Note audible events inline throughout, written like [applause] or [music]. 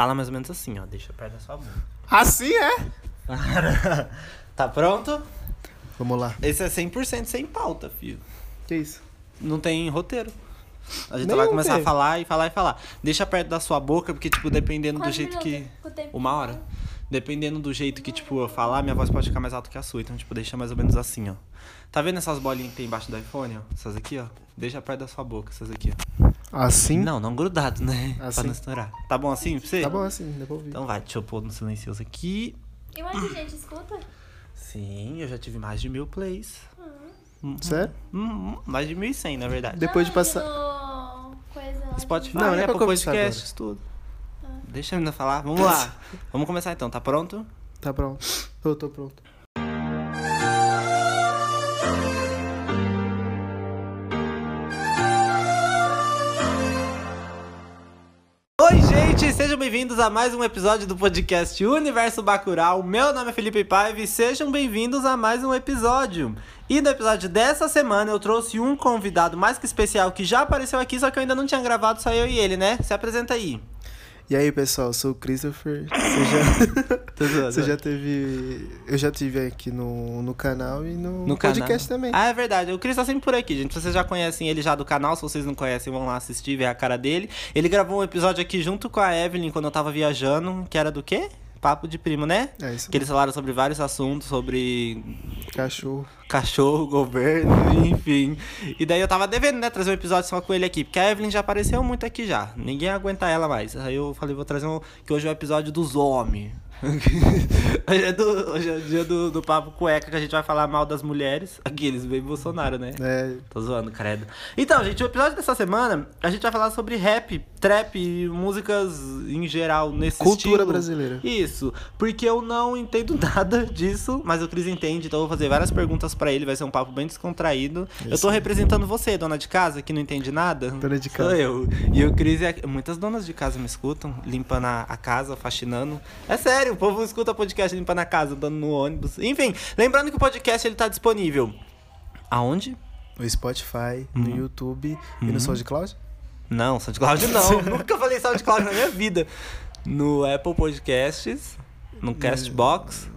fala mais ou menos assim, ó. Deixa perto da sua boca. Assim é? [laughs] tá pronto? Vamos lá. Esse é 100% sem pauta, filho. Que isso? Não tem roteiro. A gente Nem vai começar a falar e falar e falar. Deixa perto da sua boca, porque, tipo, dependendo do jeito que. Uma hora. Dependendo do jeito que, tipo, eu falar, minha voz pode ficar mais alta que a sua. Então, tipo, deixa mais ou menos assim, ó. Tá vendo essas bolinhas que tem embaixo do iPhone, ó? Essas aqui, ó. Deixa perto da sua boca, essas aqui, ó. Assim? Não, não grudado, né? Pra Assim. não estourar. Tá bom assim pra você? Tá bom assim, dá pra ouvir. Então vai, deixa eu pôr no silencioso aqui. E onde a gente escuta? Sim, eu já tive mais de mil plays. Uhum. Sério? Uhum, mais de 1.100, na verdade. Depois de passar. No... Coisa lá. Spotify, Não, não é pra Apple começar Podcasts, tudo. Deixa a menina falar. Vamos lá. Vamos começar então, tá pronto? Tá pronto. Eu tô pronto. Bem-vindos a mais um episódio do podcast Universo Bacurau. Meu nome é Felipe Paiva e sejam bem-vindos a mais um episódio. E no episódio dessa semana eu trouxe um convidado mais que especial que já apareceu aqui, só que eu ainda não tinha gravado, só eu e ele, né? Se apresenta aí. E aí, pessoal, eu sou o Christopher. Você já, [laughs] você já teve. Eu já tive aqui no, no canal e no, No podcast canal. também. Ah, é verdade. O Cris tá sempre por aqui, gente. Vocês já conhecem ele já do canal. Se vocês não conhecem, vão lá assistir, ver a cara dele. Ele gravou um episódio aqui junto com a Evelyn quando eu tava viajando, que era do quê? Papo de primo, né? É isso. Que eles falaram sobre vários assuntos, sobre Cachorro. cachorro, governo, [laughs] enfim. E daí eu tava devendo, né, trazer um episódio só com ele aqui, porque a Evelyn já apareceu muito aqui já. Ninguém aguenta ela mais. Aí eu falei, vou trazer um. Que hoje é o episódio dos homens. Hoje é, do, hoje é o dia do, do papo cueca que a gente vai falar mal das mulheres. Aqueles, bem Bolsonaro, né? É. Tô zoando, credo. Então, gente, o episódio dessa semana a gente vai falar sobre rap, trap, músicas em geral nesse Cultura estilo. brasileira. Isso, porque eu não entendo [laughs] nada disso, mas o Cris entende, então eu vou fazer várias perguntas pra ele, vai ser um papo bem descontraído. Eu Isso. tô representando você, dona de casa, que não entende nada. Dona de Sou casa. eu. E o Cris é. Muitas donas de casa me escutam, limpando a, a casa, faxinando. É sério, o povo escuta podcast limpando a casa, andando no ônibus. Enfim, lembrando que o podcast ele tá disponível. Aonde? No Spotify, no Uhum. YouTube e no SoundCloud? Não, SoundCloud não. [laughs] Nunca falei SoundCloud na minha vida. No Apple Podcasts, no Castbox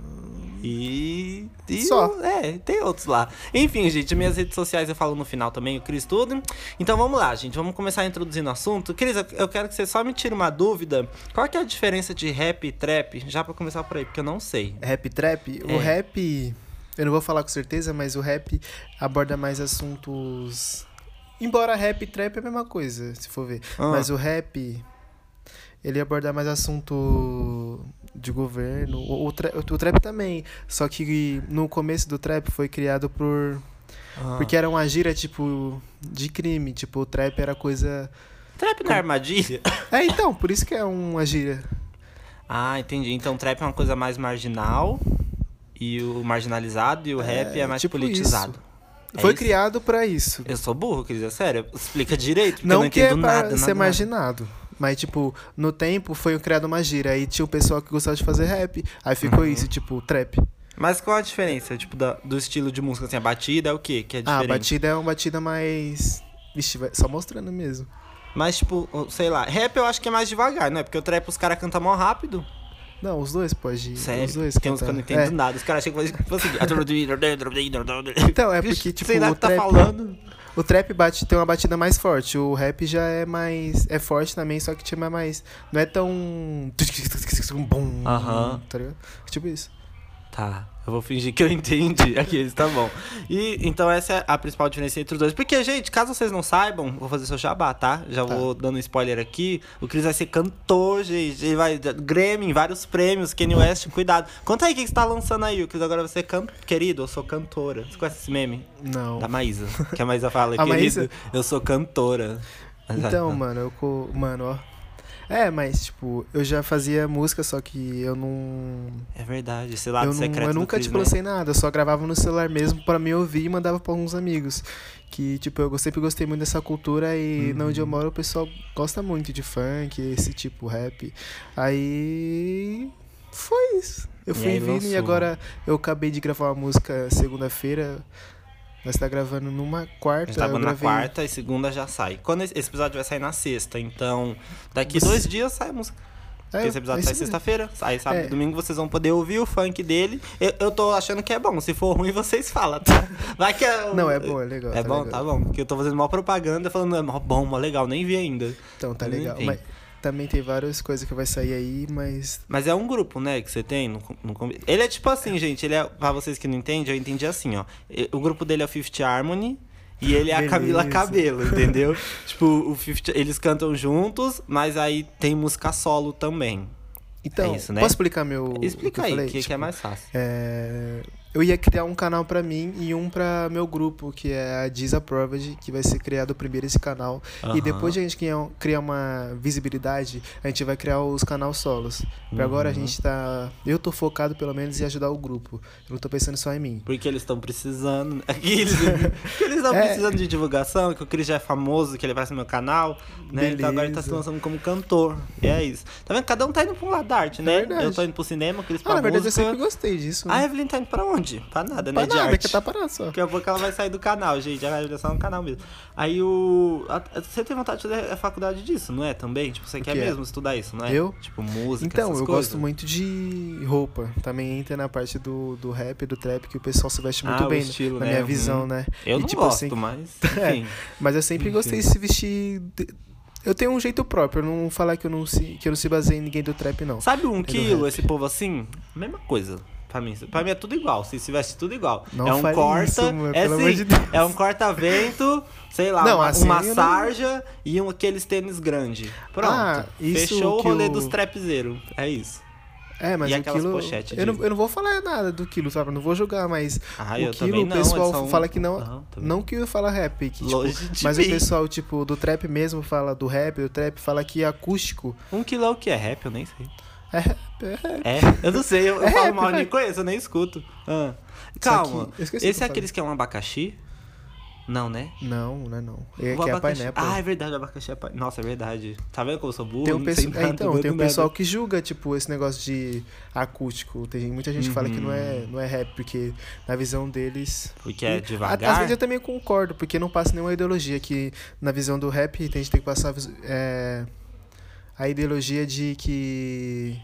e. e Só. É, tem outros lá. Enfim, gente, minhas redes sociais eu falo no final também, o Cris tudo. Então vamos lá, gente. Vamos começar introduzindo o assunto. Cris, eu- quero que você só me tire uma dúvida. Qual que é a diferença de rap e trap? Já pra começar por aí, porque eu não sei. Rap trap? É. O rap. Eu não vou falar com certeza, mas o rap aborda mais assuntos. Embora rap e trap é a mesma coisa, se for ver. Ah. Mas o rap. Ele aborda mais assunto de governo. O, o, tra- o trap também. Só que no começo do trap foi criado por. Ah. Porque era uma gíria, tipo, de crime. Tipo, o trap era coisa. Trap não é armadilha? É, então, por isso que é uma gíria. Ah, entendi. Então trap é uma coisa mais marginal. E o marginalizado e o rap é mais tipo politizado. É foi isso? criado pra isso. Eu sou burro, quer dizer, sério? Explica direito, porque eu Não não que é entendo pra nada. ser nada, marginado. Mas, tipo, no tempo foi criado uma gíria. Aí tinha o pessoal que gostava de fazer rap. Aí ficou Uhum. isso, tipo, trap. Mas qual a diferença, tipo, da- do estilo de música? Assim, a batida é o quê? Que é Ah, diferente? a batida é uma batida mais. Vixe, só mostrando mesmo. Mas, tipo, sei lá, rap eu acho que é mais devagar, não é? Porque o trap os caras cantam mó rápido. Não, os dois pode. Sério? Os dois Tem uns que eu não entendo É. nada. Os caras chegam e falam assim... Então, é porque, tipo, sei lá o o que tá trap, falando. o trap bate, tem uma batida mais forte. O rap já é mais. É forte também, só que tipo, é mais. Não é tão. Aham. Tá ligado? Tipo isso. Tá, eu vou fingir que eu [laughs] entendi. Aqueles, tá bom. E então essa é a principal diferença entre os dois. Porque, gente, caso vocês não saibam, vou fazer seu jabá, tá? Já Tá. vou dando um spoiler aqui. O Chris vai ser cantor, gente. Ele vai. Grammy, vários prêmios. Kanye West, cuidado. Conta aí o que você tá lançando aí. O Chris agora vai ser can... querido, eu sou cantora. Você conhece esse meme? Não. Da Maísa. Que a Maísa fala, [laughs] A querido, Maísa? eu sou cantora. Então, [laughs] mano, eu. Mano, ó. É, mas, tipo, eu já fazia música, só que eu não. É verdade, esse lado eu, não eu nunca, Chris, tipo, né? lancei nada, eu só gravava no celular mesmo pra me ouvir e mandava pra alguns amigos. Que, tipo, eu sempre gostei muito dessa cultura e Uhum. na onde eu moro o pessoal gosta muito de funk, esse tipo, rap. Aí. Foi isso. Eu E fui aí vindo e agora eu acabei de gravar uma música segunda-feira. Nós tá gravando numa A quarta. gente tá gravando na gravei- quarta e segunda já sai. Quando esse episódio vai sair na sexta, então daqui Você- dois dias sai a música. Porque esse episódio é sai sexta-feira. Aí sábado É. e domingo vocês vão poder ouvir o funk dele. Eu, eu tô achando que é bom. Se for ruim, vocês falam, tá? [laughs] Vai que é. Não, é bom, é legal. É tá bom, legal. tá bom. Porque eu tô fazendo mó propaganda falando, é mó bom, mó legal, nem vi ainda. Então, tá legal. Mas também tem várias coisas que vai sair aí, mas. Mas é um grupo, né, que você tem. No, no, ele é tipo assim, gente. Ele é. Pra vocês que não entendem, eu entendi assim, ó. O grupo dele é o Fifth Harmony. E ele é a. Camila Cabelo, entendeu? [laughs] tipo, o Fifth, eles cantam juntos, mas aí tem música solo também. Então, É isso, né? posso explicar meu. o que Explica eu aí, falei? que, que é Tipo, mais fácil. É, Eu ia criar um canal pra mim e um pra meu grupo, que é a Disapproved, que vai ser criado primeiro esse canal. E Aham. depois de a gente criar, uma visibilidade, a gente vai criar os canais solos. Pra agora a Uhum. gente tá. Eu tô focado pelo menos em ajudar o grupo. Eu não tô pensando só em mim. Porque eles estão precisando. né? [laughs] Eles, porque eles estão É. precisando de divulgação, que o Cris já é famoso, que ele vai no meu canal, né? Então agora ele tá se lançando como cantor. E é isso. Tá vendo? Cada um tá indo pra um lado da arte, né? verdade. Eu tô indo pro cinema, o Cris pra Ah, na verdade eu música. sempre gostei disso. A né? Evelyn tá indo pra onde? Pra nada, né? Pra de nada, arte. que tá parado só. Daqui a pouco ela vai sair do canal, gente. Ela vai só no canal mesmo. Aí o. a- Você tem vontade de fazer a faculdade disso, não é? Também? Tipo, você quer que mesmo estudar isso, não é? Eu? Tipo, música. Então, eu coisas? gosto muito de roupa. Também entra na parte do, do rap, do trap, que o pessoal se veste muito Ah, bem, estilo, na né? minha Hum. visão, né? Eu E, não tipo, gosto, assim, mas. [laughs] É. Mas eu sempre Enfim. gostei de se vestir. Eu tenho um jeito próprio, eu não falar que eu não se, que eu não se baseio em ninguém do trap, não. Sabe um quilo, esse povo assim? Mesma coisa. Pra mim, pra mim é tudo igual. Se veste tudo igual. Não é um corta. isso, mano, é sim, de. É um corta-vento, sei lá, Não, uma, assim uma eu não- sarja e um, aqueles tênis grandes. Pronto. Ah, Fechou o rolê o- dos trapzeiros. É isso. É, mas E o quilo. pochetes Eu não, eu não vou falar nada do quilo, sabe? Eu não vou julgar, mas Ah, o eu quilo, o não. pessoal são- fala que não. Também. Não que fala rap, que, tipo, Longe mas mim. o pessoal, tipo, do trap mesmo fala do rap, do trap fala que é acústico. Um quilo é o que? É rap? Eu nem sei. É é. É? Eu não sei, eu, eu É falo rap, mal, eu nem conheço, eu nem escuto. Ah. Calma. que- eu Esse que é eu aqueles que é um abacaxi? Não, né? Não, não é não. É O que é abacaxi- pineapple. Ah, é verdade, o abacaxi é pai... Nossa, é verdade. Tá vendo como eu sou burro? Tem um, pesso- sei é, nada, então, tem um nada. pessoal que julga, tipo, esse negócio de acústico. Tem muita gente que fala que não é, não é rap, porque na visão deles. Porque é devagar. Às vezes eu também concordo, porque não passa nenhuma ideologia. Que na visão do rap a gente tem que passar é, a ideologia de que.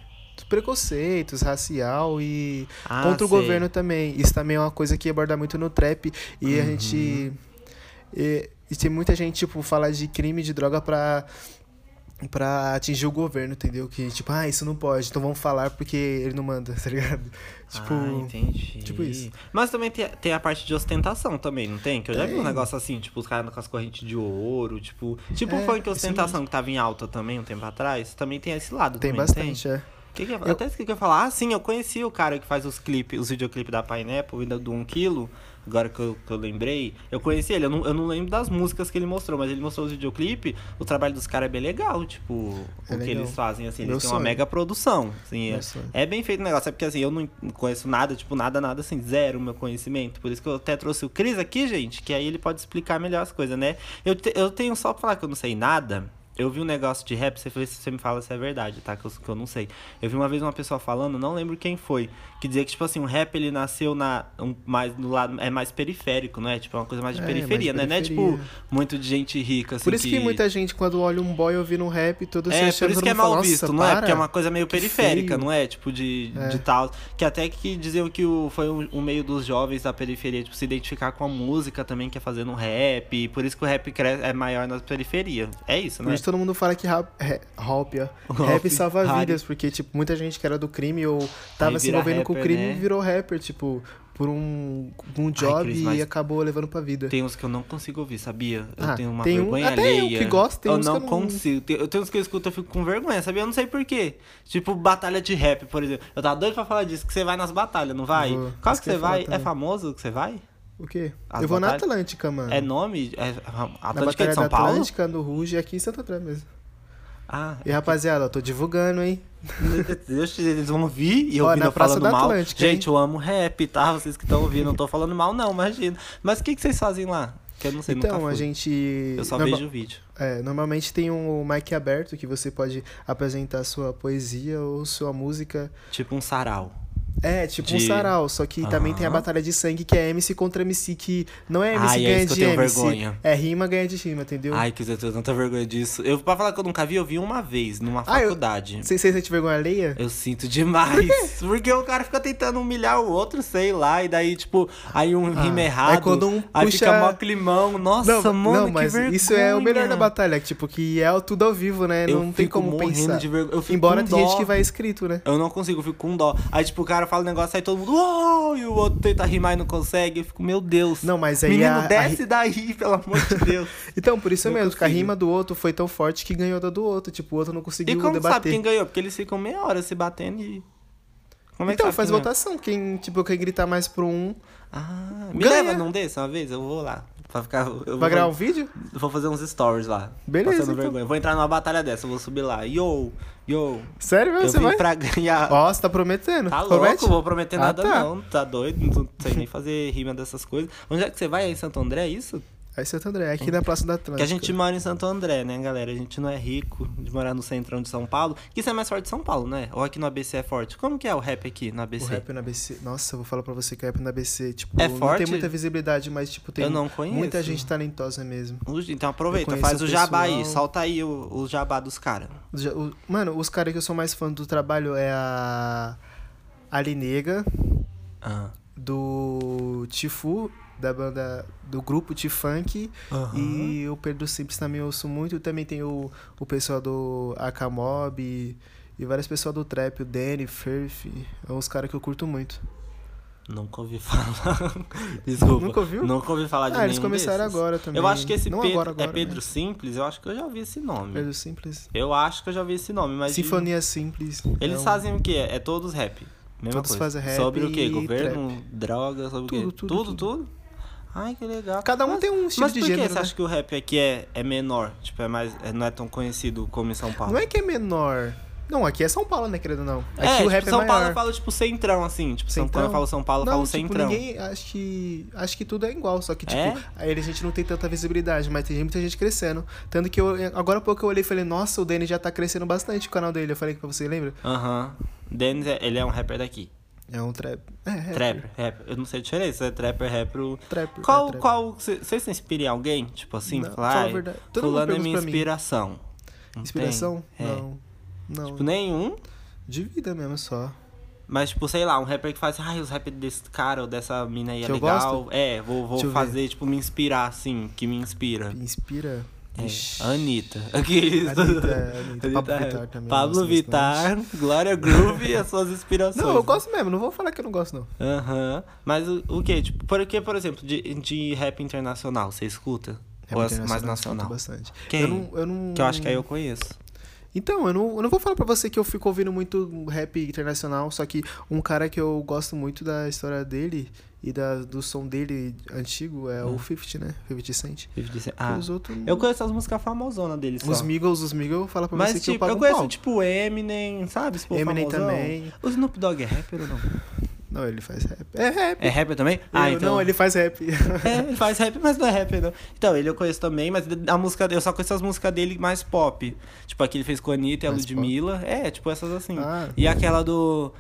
preconceitos, racial e Ah, contra o sei. governo também. Isso também é uma coisa que aborda muito no trap. E a Uhum. gente. E, e tem muita gente, tipo, fala de crime de droga pra. Pra atingir o governo, entendeu? Que, tipo, ah, isso não pode, então vamos falar porque ele não manda, [laughs] tá ligado? Tipo. ah, entendi. tipo isso. Mas também tem, tem a parte de ostentação também, não tem? Que eu já vi um Tem. negócio assim, tipo, os caras com as correntes de ouro, tipo... Tipo o É, funk isso ostentação que tava em alta também um tempo atrás. Também tem esse lado tem também, bastante, é. Que que eu... Até esqueci que eu ia falar. Ah, sim, eu conheci o cara que faz os clipes, os videoclipes da Pineapple, ainda do 1 quilo. Agora que eu, que eu lembrei. Eu conheci ele, eu não, eu não lembro das músicas que ele mostrou, mas ele mostrou os videoclipes. O trabalho dos caras é bem legal, tipo, É o que legal. eles fazem, assim. Meu Eles têm uma sonho. mega produção. Assim, é, sonho. é bem feito o negócio. É porque assim, eu não conheço nada, tipo, nada, nada assim, zero meu conhecimento. Por isso que eu até trouxe o Cris aqui, gente, que aí ele pode explicar melhor as coisas, né? Eu, te- eu tenho só pra falar que eu não sei nada. Eu vi um negócio de rap, você, você me fala se é verdade, tá? Que eu, que eu não sei. Eu vi uma vez uma pessoa falando, não lembro quem foi, que dizia que, tipo assim, o rap ele nasceu na, um, mais no lado. É mais periférico, não é? Tipo, é uma coisa mais de É, periferia, mais né? Não é periferia. tipo muito de gente rica, assim. Por isso que... muita gente, quando olha um boy ouvindo um rap, todo É, por isso que é fala, mal "Nossa, visto, não é? para". Porque é uma coisa meio que periférica, não é? Tipo, de, É. de tal. Que até que diziam que o, foi um, um meio dos jovens da periferia, tipo, se identificar com a música também, que é fazendo um rap. E por isso que o rap cresce, é maior na periferia. É isso, Por né? isso todo mundo fala que rap, [laughs] rap, rap, salva rap. vidas, porque, tipo, muita gente que era do crime ou tava se envolvendo com o rapper, crime né? virou rapper, tipo, por um, um job Cris, e acabou levando pra vida. Tem uns que eu não consigo ouvir, sabia? Eu Ah, tenho uma tem um- vergonha até eu alheia. que gosto, tem eu uns que não eu não- consigo. Tem- Eu tenho uns que eu escuto eu fico com vergonha, sabia? Eu não sei porquê. Tipo, batalha de rap, por exemplo. Eu tava doido pra falar disso, que você vai nas batalhas, não vai? Vou. Qual que que eu você falar vai? É famoso que você vai? O quê? As eu vou na batalhas- Atlântica, mano. É nome? É, na Atlântica Batalha de São da Paulo? Atlântica, no Ruge, aqui em Santo André mesmo. Ah, E rapaziada, ó, tô divulgando, hein? [laughs] Deus, eles vão ouvir e Ó, ouvindo na eu Praça falando da mal. Atlântica, hein? Gente, eu amo rap, tá? Vocês que estão ouvindo, não tô falando mal não, imagina. Mas o que, que vocês fazem lá? Que eu não sei, Então, a gente. Eu só norma- vejo o vídeo. É, normalmente tem um mic aberto que você pode apresentar sua poesia ou sua música. Tipo um sarau. É, tipo um De- sarau, só que também tem a batalha de sangue, que é MC contra MC, que não é MC Ai, é ganha isso de eu MC. vergonha. É rima ganha de rima, entendeu? Ai, que eu tenho tanta vergonha disso. Eu, pra falar que eu nunca vi, eu vi uma vez, numa Ah, eu- faculdade. Você você sente vergonha alheia? Eu sinto demais. [laughs] Porque o cara fica tentando humilhar o outro, sei lá, e daí, tipo, aí um Ah, rima é errado. quando um Aí puxa- fica mó climão. Nossa, não, mano, não, mas vergonha. isso é o melhor da batalha, que, tipo, que é tudo ao vivo, né? Eu não tem como morrendo pensar. de vergonha. Eu fico Embora com tem gente dó. que vai escrito, né? Eu não consigo, eu fico com dó. Aí, tipo, o cara fala um negócio, aí todo mundo, uou, e o outro tenta rimar e não consegue. Eu fico, meu Deus. Não, mas aí Menino, a- a desce daí, [laughs] pelo amor de Deus. [laughs] Então, por isso Não mesmo, que a consigo. rima do outro foi tão forte que ganhou da do outro. Tipo, o outro não e conseguiu como sabe debater. quem ganhou? Porque eles ficam meia hora se batendo e. Como é que então, sabe faz quem votação. Quem, tipo, quem gritar mais pro um. Ah, me Ganha. leva num desse uma vez, eu vou lá. Pra ficar. Eu Vai gravar um vídeo? vou fazer uns stories lá. Beleza, Passando então. vergonha. Vou entrar numa batalha dessa, eu vou subir lá. Yo, yo. Sério mesmo? Eu Você vim vai? pra ganhar. Ó, você tá prometendo. Tá Promete? louco, vou prometer Ah, nada tá. não, tá doido, não sei nem fazer rima dessas coisas. Onde é que você vai? É em Santo André, é isso? Aí, Santo André, aqui na Praça da Atlântica. Que a gente mora em Santo André, né, galera? A gente não é rico de morar no centrão de São Paulo. Que isso é mais forte de São Paulo, né? Ou aqui no ABC é forte? Como que é o rap aqui no O ABC? rap na ABC. Nossa, eu vou falar pra você que o rap na ABC, tipo, É não forte? tem muita visibilidade, mas, tipo, tem Eu não conheço. muita gente talentosa mesmo. Então aproveita, faz o o jabá aí, solta aí o, o jabá dos caras. O- Mano, os caras que eu sou mais fã do trabalho é a Ali Nega, Ah. do Tifu, da banda do grupo T-Funk, e o Pedro Simples também ouço muito. Também tem o, o pessoal do Akamob e, e várias pessoas do trap, o Danny, Firth, é uns caras que eu curto muito. Nunca ouvi [laughs] falar. Desculpa. Nunca ouviu? Nunca ouvi falar de Ah, eles começaram desses. agora também. Eu acho que esse Não Pedro agora, agora, é Pedro né? Simples, eu acho que eu já ouvi esse nome. Pedro Simples. Eu acho que eu já ouvi esse nome, mas. Sinfonia Simples. Eles é um- fazem o quê? É todos rap. Mesma Todos coisa. fazem rap Sobre o quê? Governo, droga, sobre o Tudo, quê? tudo, tudo, tudo. tudo? Ai, que legal. Cada um Mas- tem um estilo Mas de por que gênero, você né? acha que o rap aqui é, é menor? Tipo, é mais, é- não é tão conhecido como em São Paulo? Não é que é menor. Não, aqui é São Paulo, né, querendo ou não. Aqui é, o tipo, rap São é Paulo maior. eu falo tipo centrão, assim. Tipo, São- quando Centrão? eu falo São Paulo, eu não, falo tipo, centrão. ninguém. Acho que. Acho que tudo é igual, só que, tipo, É? aí a gente não tem tanta visibilidade, mas tem muita gente crescendo. Tanto que eu. Agora há pouco eu olhei e falei, nossa, o Danny já tá crescendo bastante o canal dele. Eu falei pra você, lembra? Aham. Dennis, é- ele é um rapper daqui. É um trap. É, rapper. Trapper, rapper. Eu não sei a diferença, é trapper, rapper. o- Trapper. Qual, é qual, você se inspira em alguém? Tipo assim, Não, falar, fala a "Ai, verdade. Todo fulano é minha inspiração. Não Inspiração? tem? É. Não. Não. Tipo, nenhum. De vida mesmo só. Mas, tipo, sei lá, um rapper que faz, ai, os rap desse cara ou dessa mina aí é Que eu legal. gosto? É, vou, vou fazer, tipo, me inspirar, assim, que me inspira. Me inspira. É, Ixi. Anitta. [laughs] Aqui, Anitta, Anitta. Pablo Anitta, Vittar também. eu Pablo Vittar, Glória Groove e as suas inspirações. Não, eu gosto mesmo, não vou falar que eu não gosto, não. Aham. Mas o, o que? Tipo, por que, por exemplo, de, de rap internacional, você escuta? Rap Ou é mais internacional, eu nacional? escuto bastante. Quem? Eu não, eu não... Que eu acho que aí eu conheço. Então, eu não, eu não vou falar pra você que eu fico ouvindo muito rap internacional, só que um cara que eu gosto muito da história dele e da, do som dele antigo é o 50, né? 50 Cent. Ah, os outros... eu conheço as músicas famosonas dele só. Os Migos, os Migos, fala pra Mas, você que eu tipo, pago eu um conheço, pau. tipo, Eminem, sabe? Esse Eminem famosão. também. O Snoop Dogg é rapper ou não? Não, ele faz rap. É rap. É rapper também? Ah, Eu- então... Não, ele faz rap. [laughs] É, ele faz rap, mas não é rapper, não. Então, ele eu conheço também, mas a música eu só conheço as músicas dele mais pop. Tipo, a que ele fez com a Anitta e a Mais Ludmilla. É, tipo essas assim. Ah. E aquela do...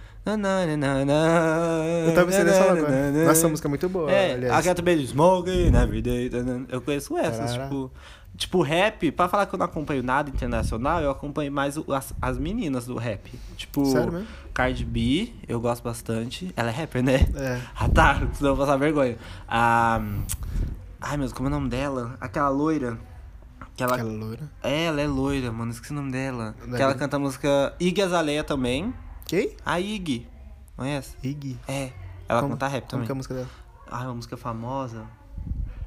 Eu tava pensando nessa agora. Nossa, música é muito boa, É, aliás. aquela também de Smoking Every Day. Eu conheço essas, tipo... Tipo, rap, pra falar que eu não acompanho nada internacional, eu acompanho mais o- as, as meninas do rap. Tipo, Sério mesmo? Cardi B, eu gosto bastante. Ela é rapper, né? É. [laughs] Ah, tá, senão eu vou passar vergonha. A. Ai, meu Deus, como é o nome dela? Aquela loira. Que ela... Aquela loira. É, ela é loira, mano, esqueci o nome dela. Não é que ela canta a música Iggy Azalea também. Quem? A Iggy. Conhece? Iggy. É. Ela Como- canta rap Como também. que é a música dela? Ah, uma música famosa.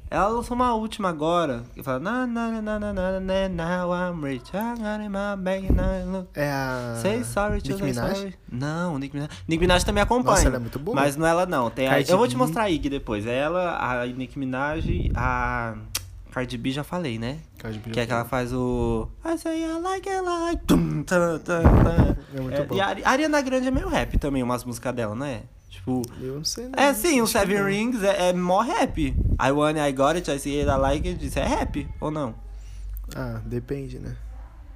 Ela lançou uma última agora. Que fala. Na, na, na, na, na, na, now I'm rich. I got in my bag and I look. É a... Say sorry to Nicki say Minaj? sorry. Não, Nicki Minaj. Nicki Minaj também acompanha. Nossa, ela é muito boa. Mas não é ela não. Tem a... Eu vou te mostrar a Iggy depois. É ela, a Nicki Minaj, a Cardi B já falei, né? Cardi B. Que é que ela faz o I say I like it like tum, tum, tum. É muito É, bom. E a Ari- a Ariana Grande é meio rap também, umas músicas dela, não é? Tipo, Eu não sei, não. é sim, o Seven não. Rings é, é mó rap. I want it, I got it, I see it, I like it. Isso é rap ou não? Ah, depende, né?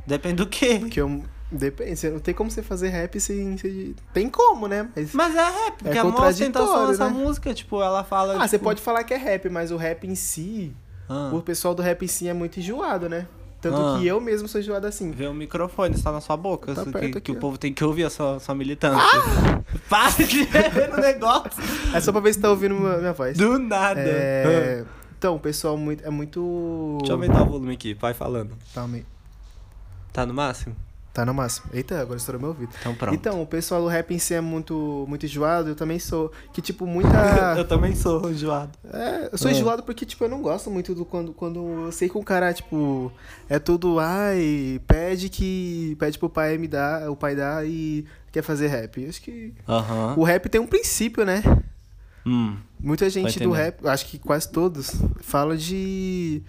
Depende do quê? Porque eu... Depende, você não tem como você fazer rap sem. sem- Tem como, né? Mas. Mas é rap, porque É a maior ostentação dessa né? música, tipo, ela fala. Ah, você tipo, pode falar que é rap, mas o rap em si. Ah, O pessoal do rap em si é muito enjoado, né? Tanto Ah. que eu mesmo sou enjoado assim. Vê o microfone, está na sua boca. Tá que, aqui, que o povo tem que ouvir a sua, sua militância. [laughs] Para de ver no negócio. É só pra ver se tá ouvindo minha minha voz. Do nada. É... Então, o pessoal muito, é muito. Deixa eu aumentar o volume aqui, vai falando. Tá, me- Tá no máximo? Tá no máximo. Eita, agora estourou meu ouvido. Então pronto. Então, o pessoal do rap em si é muito, muito enjoado, eu também sou. Que, tipo, muita. [laughs] eu também sou enjoado. É, eu sou Ah. enjoado porque, tipo, eu não gosto muito do quando, quando eu sei que o cara, tipo, é tudo, ai, pede que. Pede pro pai me dar, o pai dá e quer fazer rap. Eu acho que. O rap tem um princípio, né? Hum. Muita gente do rap, acho que quase todos, fala de.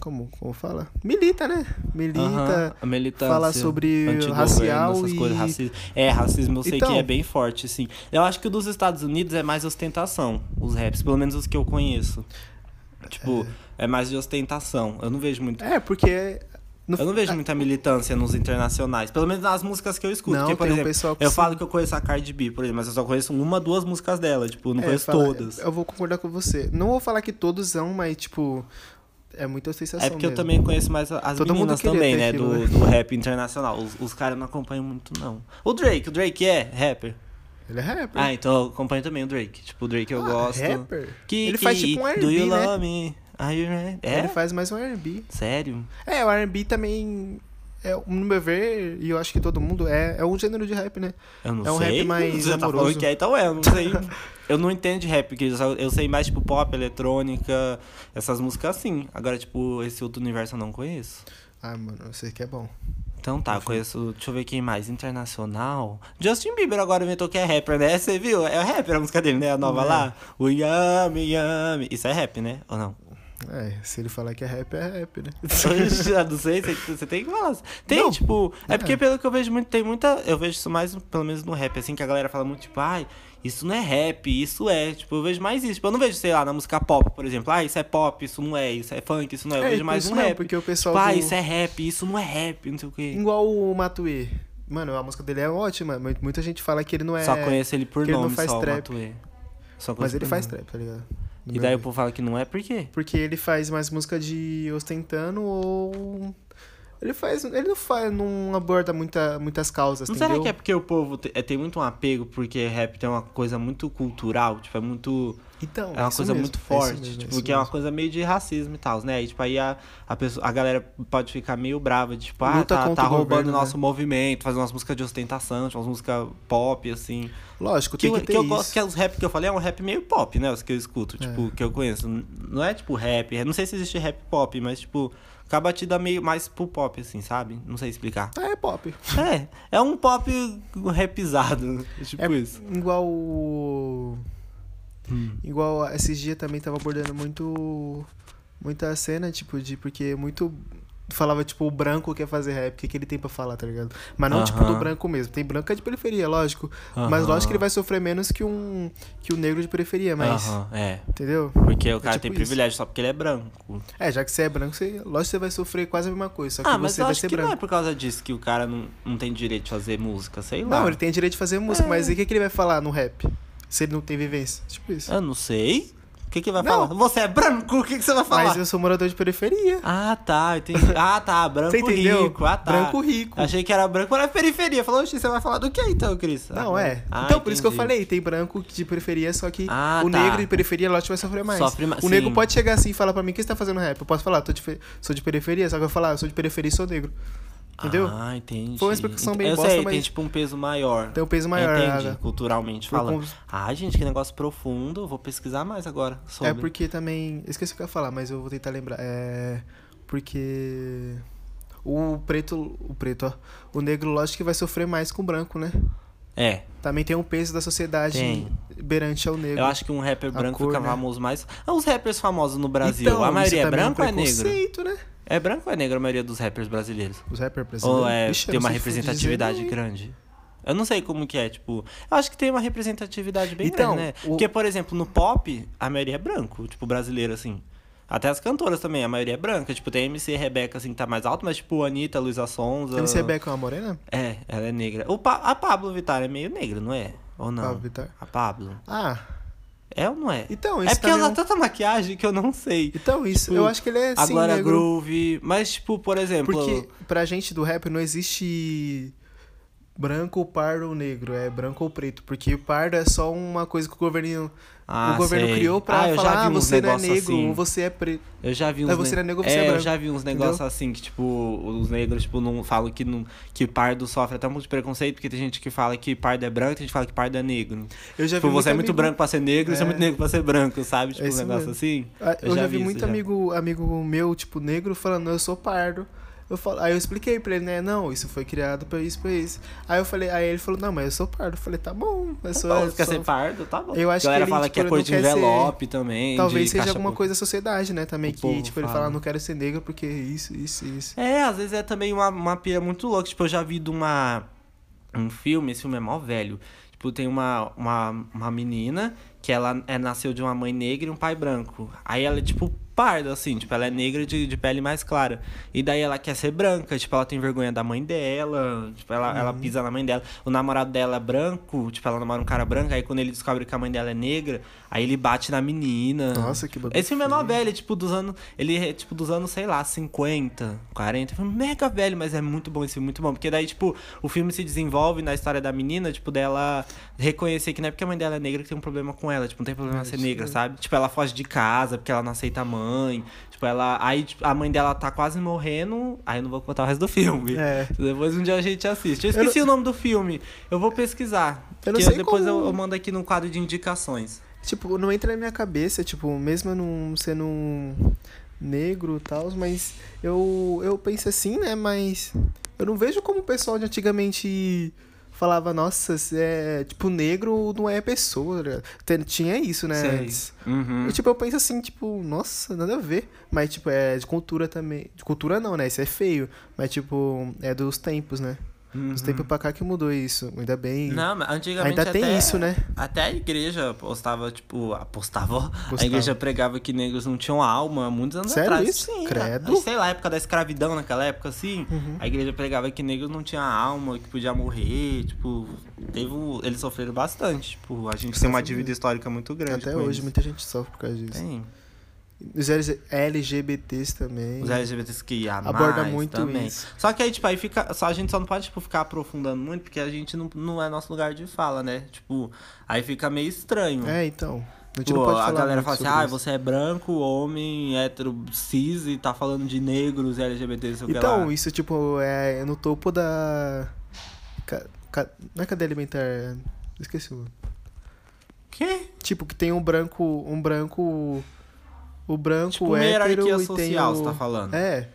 Como, como fala? Milita, né? Milita. Militância, fala sobre racial essas e- coisas, racismo. É, racismo eu sei Então- que é bem forte, sim. Eu acho que o dos Estados Unidos é mais ostentação, os raps, pelo menos os que eu conheço. Tipo, é, mais de ostentação. Eu não vejo muito. É, porque. no- Eu não vejo muita militância nos internacionais, pelo menos nas músicas que eu escuto. Não, porque, por um exemplo, pessoal que eu sim. falo que eu conheço a Cardi B, por exemplo, mas eu só conheço uma, duas músicas dela, tipo, não É, conheço fala- todas. Eu vou concordar com você. Não vou falar que todos são, mas, tipo, é muita ostentação. É porque eu mesmo. também conheço mais as Todo meninas também, né? aquilo, Do, né? do rap internacional. Os, os caras não acompanham muito, não. O Drake, o Drake é rapper. Ele é rapper. Ah, então eu acompanho também o Drake. Tipo, o Drake eu Ah, gosto. rapper? Que, Ele que, faz tipo um Do you R&B, né? love me? Are you ready? É? Ele faz mais um R&B. Sério? É, o R&B também, é, no meu ver, e eu acho que todo mundo, é, é um gênero de rap, né? Eu não É um sei. rap mais Você tá falando amoroso. que é, então é, eu não sei. eu não entendo de rap, porque eu, sei mais, tipo, pop, eletrônica, essas músicas assim. Agora, tipo, esse outro universo eu não conheço. Ah, mano, eu sei que é bom. Então tá, conheço. Deixa eu ver quem mais. Internacional. Justin Bieber agora inventou que é rapper, né? Você viu? É rapper a música dele, né? A nova É. lá. O Yami Yami. Isso é rap, né? Ou não? É, se ele falar que é rap, é rap, né? [laughs] Já não sei, você, tem que falar. Tem, Não. tipo. É É. porque pelo que eu vejo muito, tem muita. Eu vejo isso mais, pelo menos no rap, assim, que a galera fala muito, tipo, ai, isso não é rap, isso é. Tipo, eu vejo mais isso. Tipo, eu não vejo, sei lá, na música pop, por exemplo, ah, isso é pop, isso não é, isso é funk, isso não é. Eu É, vejo mais isso um mesmo, rap. porque o pessoal Tipo, ah, do- isso é rap, isso não é rap, não sei o quê. Igual o Matuê. Mano, a música dele é ótima, mas muita gente fala que ele não é... Só conheço ele por que ele não nome, faz só, trap. Matuê. Mas ele faz nome. trap, tá ligado? E daí o povo fala que não é, por quê? Porque ele faz mais música de ostentando ou... Ele faz... Ele não faz... Não aborda muita, muitas causas, Não entendeu? será que é porque o povo te- é, tem muito um apego, porque rap tem uma coisa muito cultural, tipo, é muito. Então, É uma coisa mesmo, muito é forte, mesmo, tipo, isso que é uma mesmo. coisa meio de racismo e tal, né? E, tipo, aí a, a, pessoa, a galera pode ficar meio brava, de, tipo, ah, Luta tá, contra tá o roubando governo, o nosso né? movimento, fazendo umas músicas de ostentação, tipo, umas músicas pop, assim. Lógico, Que, tem que que ter eu isso. gosto, que é os rap que eu falei é um rap meio pop, né? Os que eu escuto, tipo, que eu conheço. Não é tipo rap, não sei se existe rap pop, mas, tipo, com a batida meio mais pro pop, assim, sabe? Não sei explicar. Ah, é pop. É, é um pop rapizado, [laughs] tipo É isso. igual o... Hum. Igual esses dias também tava abordando muito. Muita cena, tipo, de. Porque muito. Falava, tipo, o branco quer fazer rap, o que, que ele tem pra falar, tá ligado? Mas não, tipo, do branco mesmo. Tem branco que é de periferia, lógico. Mas Aham. lógico que ele vai sofrer menos que um. Que o negro de periferia, mas. Aham, é. Entendeu? Porque o cara tipo tem isso. privilégio só porque ele é branco. É, já que você é branco, você, lógico que você vai sofrer quase a mesma coisa. Só que Ah, mas você vai acho ser que branco. não é por causa disso que o cara não, não tem direito de fazer música, sei lá. Não, ele tem direito de fazer música, É. mas e o que, que ele vai falar no rap? Se ele não tem vivência? Tipo isso. Eu não sei. O que que vai Não. falar? Você é branco? O que que você vai falar? Mas eu sou morador de periferia. Ah, tá, entendi. [laughs] Ah, tá, branco rico. Ah, tá. Branco rico. Achei que era branco, mas era periferia. Falou, oxi, você vai falar do que então, Cris? Ah, Não, é. Ah, então, por isso que eu entendi. falei, tem branco de periferia, só que Ah, o tá. negro de periferia, lógico, vai sofrer mais. Sofre ma- o negro pode chegar assim e falar pra mim, o que você tá fazendo rap? Eu posso falar, tô de sou de periferia, só que eu vou falar, sou de periferia e sou negro. Entendeu? Ah, entendi. Foi uma explicação bem Eu bosta, sei, mas- tem tipo um peso maior. Tem um peso maior, Entendi, Aga. culturalmente Por falando. Ah, gente, que negócio profundo. Vou pesquisar mais agora sobre. É porque também. Esqueci o que eu ia falar, mas eu vou tentar lembrar. É. Porque. O preto. O preto, ó. O negro, lógico que vai sofrer mais com o branco, né? É, Também tem um peso da sociedade Tem. berante ao negro. eu acho que um rapper branco cor, fica né? famoso mais. Ah, os rappers famosos no Brasil, Então, a maioria é também branco ou é negro? né? É branco ou é negro a maioria dos rappers brasileiros? Os rappers brasileiros. Ou é, eu tem uma dizer representatividade hein? grande? Eu não sei como que é, tipo. Eu acho que tem uma representatividade bem Então, grande, né? o- Porque, por exemplo, no pop, a maioria é branco, tipo, brasileiro, assim. Até as cantoras também, a maioria é branca. Tipo, tem a MC Rebeca, assim, que tá mais alto, mas tipo, Anitta, Luísa Sonza. MC Rebeca é uma morena? É, ela é negra. O pa a Pablo Vittar é meio negra, não é? Ou não? Pablo Vittar. A Pablo. Ah, É ou não é? então é isso porque ela também usa tanta maquiagem que eu não sei. Então isso, Tipo, eu acho que ele é a sim Glória negro. Groove. Mas, tipo, por exemplo. Porque pra gente do rap não existe branco pardo ou negro, é branco ou preto. Porque pardo é só uma coisa que o governo, Ah, o governo sei. criou pra Ah, eu falar, ah, você não é negro assim. ou você é preto. Eu já vi uns. Aí você ne- é negro você é é, eu branco, já vi uns negócios assim que, tipo, os negros, tipo, não falam que, não, que pardo sofre até muito preconceito, porque tem gente que fala que pardo é branco e tem gente que fala que pardo é negro. Eu já Tipo, vi você é muito amigo- branco pra ser negro, você é É. muito negro pra ser branco, sabe? Tipo, É um negócio mesmo. assim. Ah, Eu Eu, já já vi muito já. amigo, amigo meu, tipo, negro, falando, eu sou pardo. Eu falo, aí eu expliquei pra ele, né? Não, isso foi criado pra isso, pra isso. Aí eu falei, aí ele falou, não, mas eu sou pardo. Eu falei, tá bom, eu sou. Bom, eu quer sou- ser pardo? Tá bom. Eu acho a galera que ele, fala tipo, que é ele cor de quer ser- envelope também. Talvez seja alguma coisa da sociedade, né? Também O que, tipo, ele fala. fala, não quero ser negro porque isso, isso, isso. É, às vezes é também uma, uma pira muito louca. Tipo, eu já vi de uma. Um filme, esse filme é mó velho. Tipo, tem uma, uma, uma menina que ela é, nasceu de uma mãe negra e um pai branco. Aí ela é, tipo, parda, assim. Tipo, ela é negra de, de pele mais clara. E daí ela quer ser branca. Tipo, ela tem vergonha da mãe dela. Tipo, ela, Uhum. ela pisa na mãe dela. O namorado dela é branco. Tipo, ela namora um cara branco. Aí quando ele descobre que a mãe dela é negra, aí ele bate na menina. Nossa, que bagulho Esse filme é velho, é, tipo, dos anos. Ele é tipo dos anos, sei lá, 50, 40. Foi mega velho, mas é muito bom esse filme, muito bom. Porque daí, tipo, o filme se desenvolve na história da menina, tipo, dela reconhecer que não é porque a mãe dela é negra que tem um problema com ela. Tipo, não tem problema É, ser isso negra, sabe? Tipo, ela foge de casa porque ela não aceita a mãe. Tipo, ela. Aí tipo, a mãe dela tá quase morrendo. Aí eu não vou contar o resto do filme. É. Depois um dia a gente assiste. Eu Eu esqueci o nome do filme. Eu vou pesquisar. Eu não sei depois como- eu, eu mando aqui no quadro de indicações. Tipo, não entra na minha cabeça, tipo, mesmo eu não sendo um negro e tal, mas eu, eu penso assim, né? Mas eu não vejo como o pessoal de antigamente falava, nossa, é, tipo, negro não é pessoa. né? Tinha isso, né? Antes. Uhum. Eu, tipo, eu penso assim, tipo, nossa, nada a ver. Mas, tipo, é de cultura também. De cultura não, né? Isso é feio. Mas, tipo, é dos tempos, né? Dos Uhum. tempos pra cá que mudou isso. Ainda bem. Não, mas antigamente Ainda tem até- isso, né? Até a igreja postava, tipo, apostava. A igreja pregava que negros não tinham alma há muitos anos Sério atrás. isso? Sim, Credo. Sei lá, época da escravidão, naquela época, assim. Uhum. A igreja pregava que negros não tinham alma, que podia morrer, tipo. Teve um- Eles sofreram bastante. Tipo, a gente tem uma dívida histórica muito grande. Até hoje, eles. muita gente sofre por causa disso. Tem. Os LG LGBTs também. Os LGBTs que Aborda muito também. isso. Só que aí, tipo, aí fica. Só, a gente só não pode, tipo, ficar aprofundando muito, porque a gente não, não é nosso lugar de fala, né? Tipo, aí fica meio estranho. É, então. A gente Pô, não pode a galera fala assim, ah, isso. você é branco, homem, hétero, cis e tá falando de negros e LGBT, sei Então, isso, tipo, é no topo da. ca- ca- Não é cadeia alimentar. Esqueci o. Quê? Tipo, que tem um branco. Um branco. O branco Tipo, uma hétero hierarquia e tem social, o... você tá falando. É.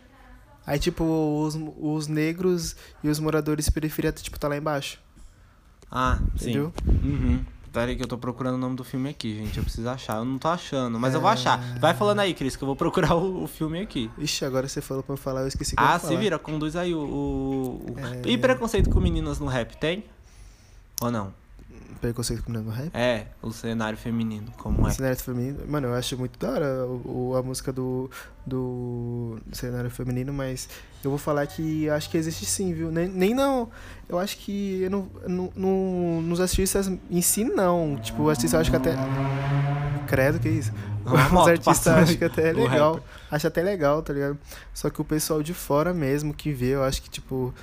Aí, tipo, os, os negros e os moradores de periferia, tipo, tá lá embaixo. Ah, sim. Entendeu? Uhum. Pera aí que eu tô procurando o nome do filme aqui, gente. Eu preciso achar. Eu não tô achando, mas eu vou É. achar. Vai falando aí, Cris, que eu vou procurar o, o filme aqui. Ixi, agora você falou pra eu falar, eu esqueci que eu Ah, ia se falar. vira, conduz aí o. o- o- É. E preconceito com meninas no rap, tem? Ou não? Preconceito com no rap? É, o cenário feminino, como é? Cenário feminino. Mano, eu acho muito da hora o, o- a música do, do cenário feminino, mas eu vou falar que acho que existe sim, viu? Nem, nem não. Eu acho que eu não, não, não, nos artistas em si, não. Tipo, o artista eu acho que até. Credo, que isso? [laughs] Uma Os artistas acho que até é o legal. Acho até legal, tá ligado? Só que o pessoal de fora mesmo que vê, eu acho que, tipo,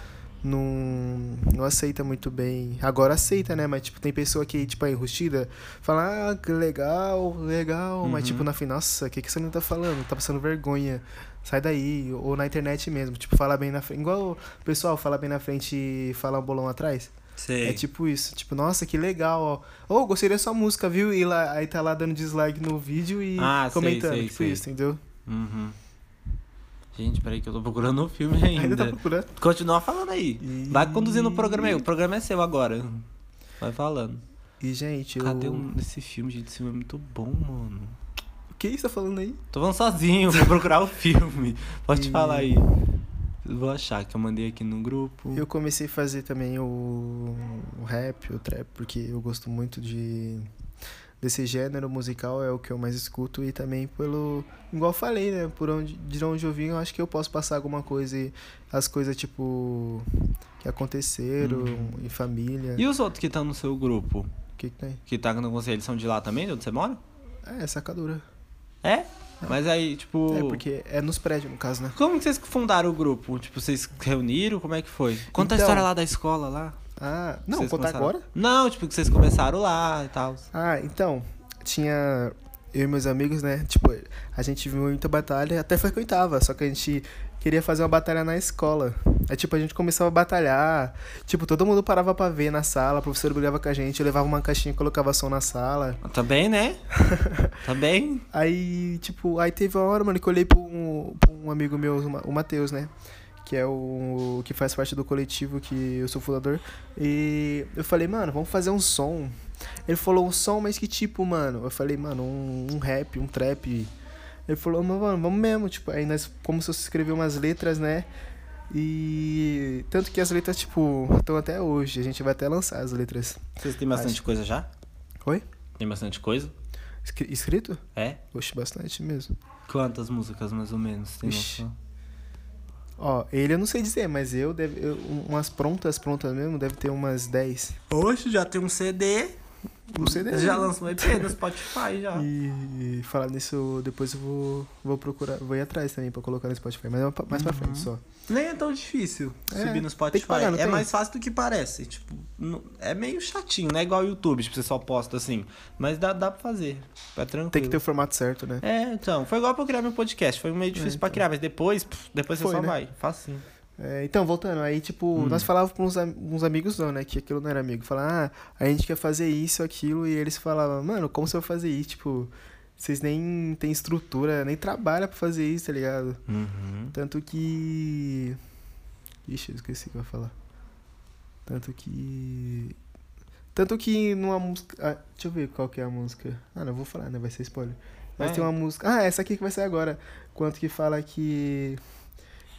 não, não aceita muito bem. Agora aceita, né? Mas, tipo, tem pessoa que, tipo, é enrustida, fala, ah, que legal, legal. Mas, Uhum. tipo, na fim, nossa, o que, que você não tá falando? Tá passando vergonha. Sai daí. Ou na internet mesmo. Tipo, fala bem na frente. Igual o pessoal fala bem na frente e fala um bolão atrás. Sei. É tipo isso. Tipo, nossa, que legal, ó. Ô, gostei da sua música, viu? E lá, aí tá lá dando dislike no vídeo e Ah, sei, comentando. sei, tipo sei. isso, entendeu? Uhum. Gente, peraí que eu tô procurando o filme ainda. Ainda tá procurando. Continua falando aí. E- Vai conduzindo o programa aí. O programa é seu agora. Vai falando. E, gente, Cadê eu... um, esse filme, gente? Esse filme é muito bom, mano. O que você tá falando aí? Tô falando sozinho, vou procurar o filme. Pode E- falar aí. Vou achar que eu mandei aqui no grupo. Eu comecei a fazer também o, o rap, o trap, porque eu gosto muito de desse gênero musical é o que eu mais escuto e também pelo. Igual falei, né? Por onde, de onde eu vim, eu acho que eu posso passar alguma coisa e as coisas, tipo. que aconteceram Uhum. em família. E os outros que estão no seu grupo? O que, que tem? Que tá no conselho, eles são de lá também, de onde você mora? É, sacadura. É? Mas aí, tipo. É, porque é nos prédios, no caso, né? Como que vocês fundaram o grupo? Tipo, vocês reuniram? Como é que foi? Conta a Então- história lá da escola lá. Ah, não, Vocês contar começaram- agora? Não, tipo, que vocês começaram lá e tal. Ah, então, tinha eu e meus amigos, né? Tipo, a gente viu muita batalha, até frequentava, só que a gente queria fazer uma batalha na escola. Aí, tipo, a gente começava a batalhar, tipo, todo mundo parava pra ver na sala, a professora brigava com a gente, eu levava uma caixinha e colocava som na sala. Também, né? [laughs] Também. Aí, tipo, aí teve uma hora, mano, que eu olhei pra um, pra um amigo meu, o o Matheus, né? Que é o que faz parte do coletivo que eu sou fundador. E eu falei, mano, vamos fazer um som. Ele falou um som, mas que tipo, mano? Eu falei, mano, um, um rap, um trap. Ele falou, mano, vamos mesmo. Tipo, aí nós começamos a escrever umas letras, né? E tanto que as letras, tipo, estão até hoje. A gente vai até lançar as letras. Vocês têm bastante Acho- coisa já? Oi? Tem bastante coisa? Escri- Escrito? É? Oxe, bastante mesmo. Quantas músicas, mais ou menos? Tem Ixi. noção? Ó, ele eu não sei dizer, mas eu deve. eu- umas prontas, prontas mesmo, deve ter umas 10. Hoje já tem um CD. Um CD. Já lançou um EP no Spotify já. E falar nisso, depois eu vou, vou procurar, vou ir atrás também pra colocar no Spotify, mas é mais pra Uhum. frente só. Nem é tão difícil É, subir no Spotify. pagar, não é tem? mais fácil do que parece. Tipo, não- é meio chatinho, não é igual o YouTube, tipo, você só posta assim. Mas dá, dá pra fazer. É tranquilo. Tem que ter o formato certo, né? É, então. Foi igual pra eu criar meu podcast. Foi meio difícil É, pra então. criar, mas depois, pff, depois você Foi, só né? vai. Facinho. É, então, voltando, aí tipo, Hum. nós falávamos pra uns, uns amigos não, né? Que aquilo não era amigo. Falar, ah, a gente quer fazer isso, aquilo, e eles falavam, mano, como você vai fazer isso? Tipo, vocês nem têm estrutura, nem trabalham pra fazer isso, tá ligado? Uhum. Tanto que. Ixi, eu esqueci o que eu ia falar. Tanto que. Tanto que numa música. Ah, deixa eu ver qual que é a música. Ah, não vou falar, né? Vai ser spoiler. Mas É. tem uma música. Ah, essa aqui que vai sair agora. Quanto que fala que.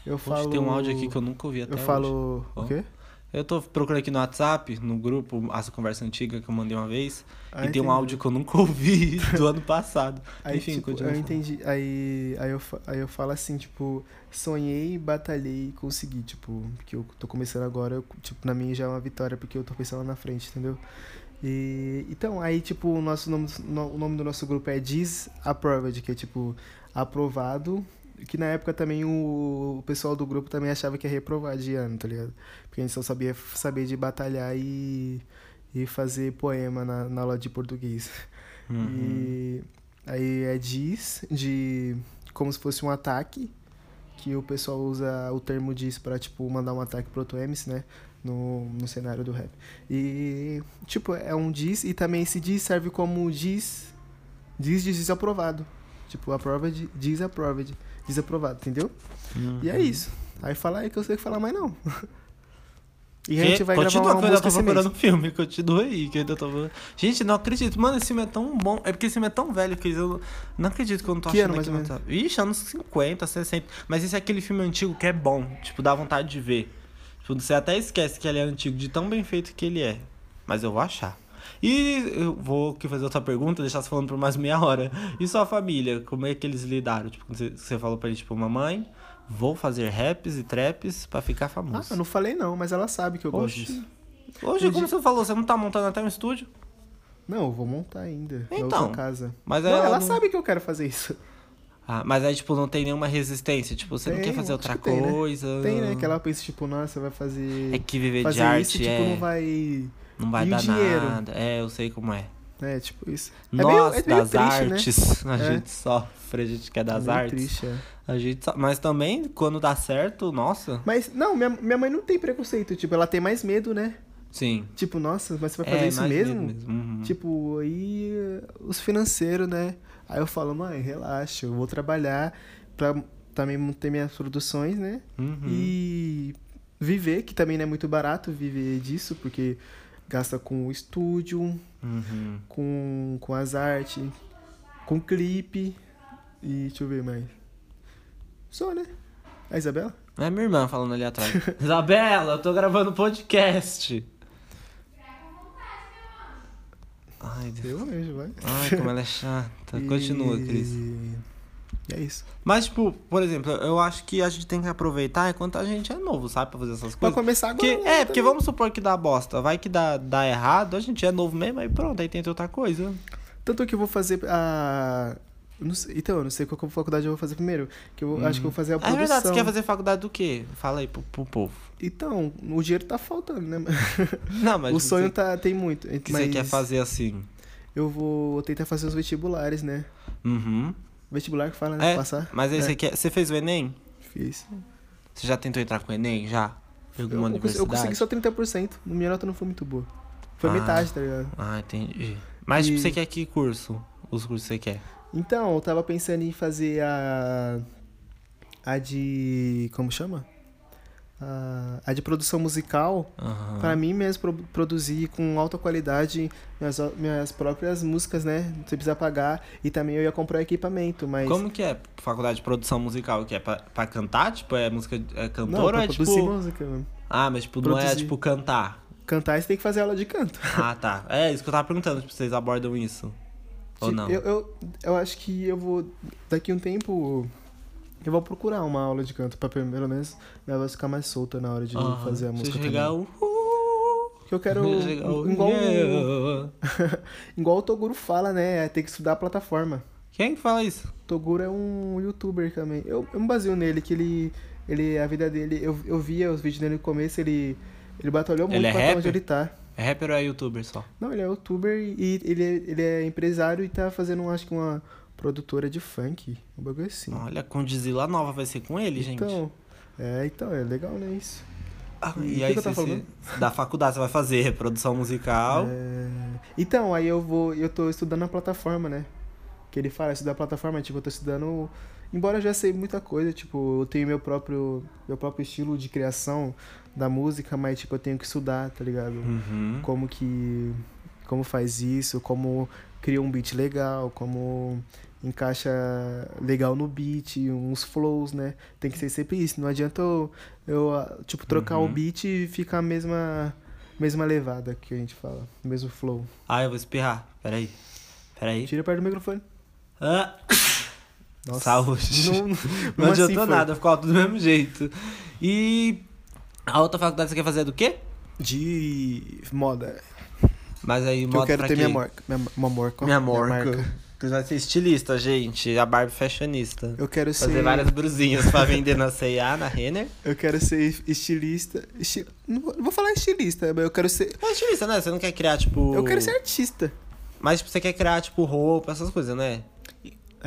Eu Poxa, falo. tem um áudio aqui que eu nunca ouvi até Eu hoje. falo. Ó. O quê? Eu tô procurando aqui no WhatsApp, no grupo, essa conversa antiga que eu mandei uma vez. Ah, e tem entendi. um áudio que eu nunca [laughs] ouvi do ano passado. Aí, Enfim, tipo, continua eu falando. entendi. Aí, aí, eu, aí eu falo assim, tipo, sonhei, batalhei e consegui, tipo, que eu tô começando agora, eu, tipo, na minha já é uma vitória, porque eu tô pensando lá na frente, entendeu? E, então, aí, tipo, o nosso nome, no- o nome do nosso grupo é Disapproved, que é, tipo, aprovado, que na época também o, o pessoal do grupo também achava que ia reprovar de ano, tá ligado? Porque a gente só sabia saber de batalhar e, e fazer poema na, na aula de português. Uhum. E aí é diz de como se fosse um ataque, que o pessoal usa o termo diz pra, tipo, mandar um ataque pro outro MC, né? No, no cenário do rap. E, tipo, é um diz e também esse diz serve como diz, diz de desaprovado. Tipo, approved, disapproved, desaprovado, entendeu? E é Uhum. isso. Aí fala aí que eu sei que falar mais não. [laughs] E a Que- gente vai continua gravar que uma eu ainda tô procurando o filme, continua aí, que eu ainda tô... Gente, não acredito. Mano, esse filme é tão bom. É porque esse filme é tão velho que eu não acredito que eu não tô Que achando ano, mais. Ixi, anos 50, 60. Mas esse é aquele filme antigo que é bom. Tipo, dá vontade de ver. Tipo, você até esquece que ele é antigo, de tão bem feito que ele é. Mas eu vou achar. E eu vou aqui fazer outra pergunta, deixar você falando por mais meia hora. E sua família, como é que eles lidaram? Tipo, você, falou pra ele, tipo, mamãe, vou fazer raps e traps pra ficar Ah, famoso. eu não falei não, mas ela sabe que eu gosto disso. Hoje, como você falou, você não tá montando até um estúdio? Não, eu vou montar ainda. na Então, casa. Mas Não, aí ela, ela não- sabe que eu quero fazer isso. Ah, mas aí, tipo, não tem nenhuma resistência. Tipo, você não Tem, quer fazer outra tem, né? coisa. Tem, né? Que ela pensa, tipo, nossa, vai fazer. É que viver fazer de arte isso, tipo, é... não vai. Não vai E dar nada. É, eu sei como é. É, tipo isso. É Nós, meio- é meio das triste, né? artes, a É. gente sofre, a gente quer das É meio artes. Triste, é. A gente so- Mas também, quando dá certo, nossa. Mas, não, minha, minha mãe não tem preconceito. Tipo, ela tem mais medo, né? Sim. Tipo, nossa, mas você vai fazer é, isso mais mesmo? medo Uhum. Tipo, aí eh, os financeiros, né? Aí eu falo, mãe, relaxa, eu vou trabalhar pra também manter minhas produções, né? Uhum. E viver, que também não é muito barato viver disso, porque gasta com o estúdio, Uhum. com, com as artes, com clipe. E deixa eu ver mais. Só, né? A Isabela? É minha irmã falando ali atrás. [laughs] Isabela, eu tô gravando podcast. Ai, Deus. Eu vejo, vai. Ai, como ela é chata. Continua, Cris. E é isso. Mas, tipo, por exemplo, eu acho que a gente tem que aproveitar enquanto a gente é novo, sabe? Pra fazer essas Pra coisas. começar agora. Porque, né, é, porque também. vamos supor que dá bosta. Vai que dá, dá errado, a gente é novo mesmo, aí pronto, aí tenta outra coisa. Tanto que eu vou fazer a. sei- então, eu não sei qual faculdade eu vou fazer primeiro. Que eu acho que eu vou fazer a Ah, produção. é verdade, você quer fazer faculdade do quê? Fala aí pro, pro povo. Então, o dinheiro tá faltando, né? Não, mas [laughs] o sonho você, tá, tem muito. que mas você quer fazer assim. Eu vou tentar fazer os vestibulares, né? Uhum. Vestibular que fala, né? É, Passar. mas aí É, você quer. Você fez o Enem? Fiz. Você já tentou entrar com o Enem? Já? Em Eu, alguma eu consegui- eu universidade? consegui só 30%. Minha nota não foi muito boa. Foi Ah. metade, tá ligado? Ah, entendi. Mas, tipo, E- você quer que curso? Os cursos que você quer? Então, eu tava pensando em fazer a. A de. Como chama? A, a de produção musical. Aham. Pra mim mesmo pro- produzir com alta qualidade minhas, minhas próprias músicas, né? Não precisa pagar. E também eu ia comprar equipamento, mas. Como que é faculdade de produção musical? Que é pra, pra cantar? Tipo, é música é Não, cantor ou pra é produzir tipo. música. Ah, mas tipo, não é Produzir. tipo cantar. Cantar, você tem que fazer aula de canto. [laughs] Ah, tá. É isso que eu tava perguntando, tipo, vocês abordam isso. Ou não? Eu, eu, eu acho que eu vou. Daqui um tempo. Eu vou procurar uma aula de canto pra pelo menos minha voz ficar mais solta na hora de fazer a música. chegar o. Porque eu quero. o- igual, Yeah. [laughs] igual o Toguro fala, né? É ter que estudar a plataforma. Quem que fala isso? Toguro é um youtuber também. Eu, eu me baseio nele, que ele. ele a vida dele. Eu, eu via os vídeos dele no começo, ele. Ele batalhou muito Ele é pra estar onde rapper? ele tá. É rapper ou é youtuber só? Não, ele é youtuber e ele é, ele é empresário e tá fazendo, acho que uma produtora de funk. Um bagulho assim. Olha, Condizila nova vai ser com ele, gente. Então, é, então, é legal, né, isso. Ah, e e aí que você, se- da faculdade você vai fazer produção musical. É, Então, aí eu vou, eu tô estudando a plataforma, né? Que ele fala, estudar a plataforma, tipo, eu tô estudando, embora eu já sei muita coisa, tipo, eu tenho meu próprio, meu próprio estilo de criação da música, mas tipo, eu tenho que estudar, tá ligado? Uhum. Como que, como faz isso, como cria um beat legal, como encaixa legal no beat, uns flows, né? Tem que ser sempre isso. Não adianta eu, eu tipo, trocar o Uhum. beat e ficar a mesma, mesma levada que a gente fala, o mesmo flow. Ah, eu vou espirrar. Peraí. Peraí. Tira perto do microfone. Ah, Nossa. saúde. Não, [laughs] Não, não assim adiantou foi. nada, ficou alto do mesmo jeito. E a outra faculdade você quer fazer do quê? De moda. Mas aí, moda eu quero pra ter quê? minha marca. Minha, minha marca. Minha Minha marca. Você vai ser estilista, gente. A Barbie fashionista. Eu quero Fazer ser. várias brusinhas pra vender na C&A, na Renner. Eu quero ser estilista. esti- Não, vou, não vou falar estilista, mas eu quero ser. É estilista, né? Você não quer criar, tipo... Eu quero ser artista. Mas tipo, você quer criar, tipo, roupa, essas coisas, né?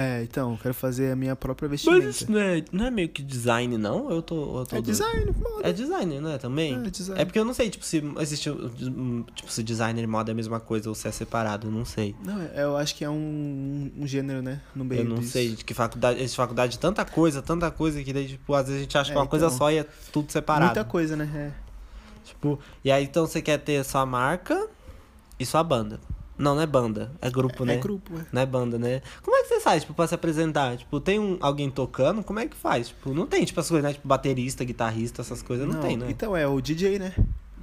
É, então, eu quero fazer a minha própria Mas vestimenta. isso não é, não é meio que design, não? Eu tô... Eu tô É doido. design, moda. É design, né? Também? É design. É porque eu não sei, tipo, se existe. Tipo, se designer e moda é a mesma coisa ou se é separado, eu não sei. Não, é- eu acho que é um, um gênero, né? No meio eu não disso. sei de que faculdade. Existe faculdade de tanta coisa, tanta coisa, que daí, tipo, às vezes a gente acha É, que uma coisa então. só e é tudo separado. Muita coisa, né? É. Tipo, e aí então você quer ter sua marca e sua banda. Não, não é banda, é grupo, É, né? é grupo, é. Não é banda, né? Como é que você faz, tipo, pra se apresentar? Tipo, tem um, alguém tocando? Como é que faz? Tipo, não tem, tipo, as coisas, né? Tipo, baterista, guitarrista, essas coisas, não, tem, né? Então, é o DJ, né?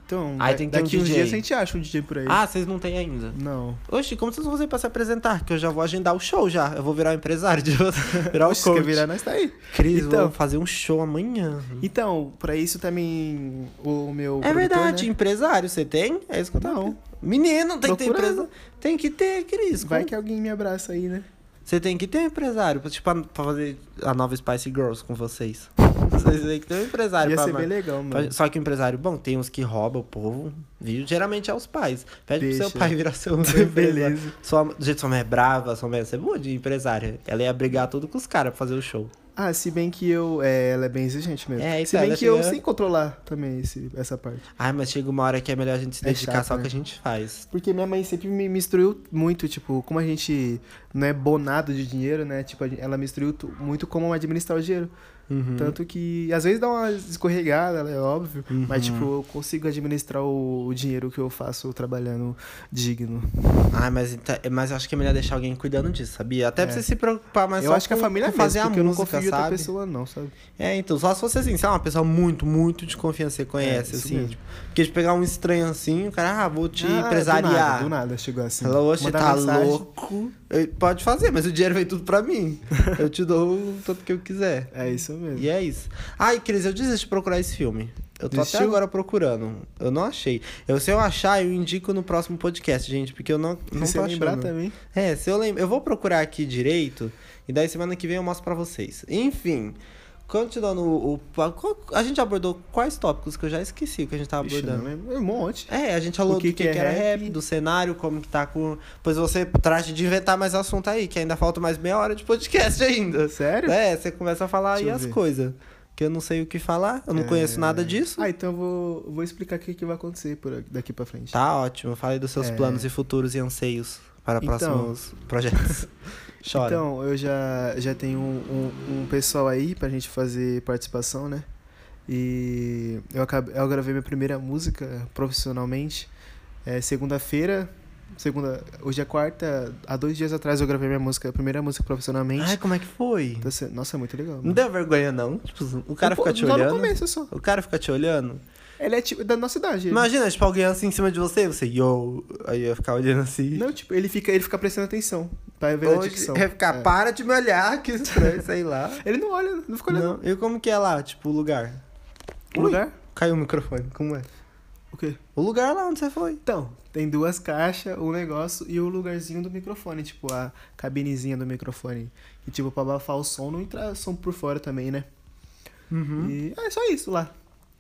Então, Aí tem que ter um daqui uns DJ. dias a gente acha um DJ por aí. Ah, vocês não têm ainda. Não. Oxi, como vocês vão fazer pra se apresentar? Que eu já vou agendar o show já. Eu vou virar o empresário de [laughs] virar o Oxe, quer coach. virar, nós tá aí. Cris, Então. vamos fazer um show amanhã. Então, pra isso também o meu É verdade, né? empresário, você tem? É isso que eu tava Não. Menino, tem que ter empresa. Tem que ter, Cris. Vai como- que alguém me abraça aí, né? Você tem que ter um empresário, tipo, pra fazer a nova Spice Girls com vocês. Vocês têm que ter um empresário Ia ser bem legal, mano. Só que o empresário, bom, tem uns que roubam o povo? Geralmente é os pais. Pede pro Deixa. seu pai virar seu. [laughs] Beleza. Sua, gente, sua mãe é brava, sua mãe é boa de empresária. Ela ia brigar tudo com os caras pra fazer o show. Ah, se bem que eu. É, ela é bem exigente mesmo. É, se então, bem ela que eu sei controlar também esse, essa parte. Ai, mas chega uma hora que é melhor a gente se É dedicar chato, só ao né? que a gente faz. Porque minha mãe sempre me me instruiu muito, tipo, como a gente não é bonado de dinheiro, né? Tipo, ela me instruiu muito como administrar o dinheiro. Uhum. Tanto que às vezes dá uma escorregada, é óbvio, Uhum. mas tipo, eu consigo administrar o, o dinheiro que eu faço trabalhando digno. Ai, mas, então- mas eu acho que é melhor deixar alguém cuidando disso, sabia? Até pra É. você se preocupar mais eu acho que a família com mesmo, fazer a porque eu não música, confio sabe? pessoa não, sabe? É, então, só se você assim, se é uma pessoa muito, muito de confiança, você conhece, isso assim. tipo, porque de pegar um estranho assim, o cara, ah, vou te Ah, Do empresariar. nada, do nada chegou assim. Oxe, Mandar tá mensagem. louco. Eu- pode fazer, mas o dinheiro vem tudo pra mim. [laughs] eu te dou o tanto que eu quiser. É isso mesmo. E é isso. Ai, Cris, eu desisto de procurar esse filme. Eu tô até Desistiu? agora procurando. Eu não achei. Eu, se eu achar, eu indico no próximo podcast, gente, porque eu não, Se não você tô lembrar achando. também. É, se eu lembro. Eu vou procurar aqui direito. E daí semana que vem eu mostro pra vocês. Enfim. Continuando o. o- a gente abordou quais tópicos que eu já esqueci que a gente tava Vixe, abordando. lembro. Um monte. É, a gente falou O que do que, que é que era rap, rap. do cenário, como que tá com. Pois você trate de inventar mais assunto aí, que ainda falta mais meia hora de podcast ainda. Sério? É, você começa a falar Deixa aí as coisas. Que eu não sei o que falar, eu não É. conheço nada disso. Ah, então eu vou, vou explicar o que, que vai acontecer por aqui- daqui pra frente. Tá ótimo, fale dos seus É. planos e futuros e anseios para Então. próximos projetos. [laughs] Chora. Então, eu já, já tenho um, um, um pessoal aí pra gente fazer participação, né? E eu, acabei, eu gravei minha primeira música profissionalmente. É, segunda-feira, segunda, hoje é quarta, há dois dias atrás eu gravei minha música, a primeira música profissionalmente. Ai, como é que foi? Sendo- Nossa, é muito legal. Não mano. deu vergonha, não? Tipo, o cara Pô, fica te olhando. no começo só. O cara fica te olhando. Ele é tipo da nossa idade. ele. Imagina, tipo, alguém assim em cima de você, você, yo, aí ia ficar olhando assim. Não, tipo, ele fica, ele fica prestando atenção pra ver a Hoje, dicção. ia ficar, É. para de me olhar, que estranho, sei lá. [laughs] Ele não olha, não fica olhando. Não. E como que é lá, tipo, o lugar? O Ui, lugar? Caiu o microfone, como é? O quê? O lugar lá onde você foi. Então, tem duas caixas, um negócio e o lugarzinho do microfone, tipo a cabinezinha do microfone. E tipo, pra abafar o som, não entrar som por fora também, né? Uhum. E é só isso lá.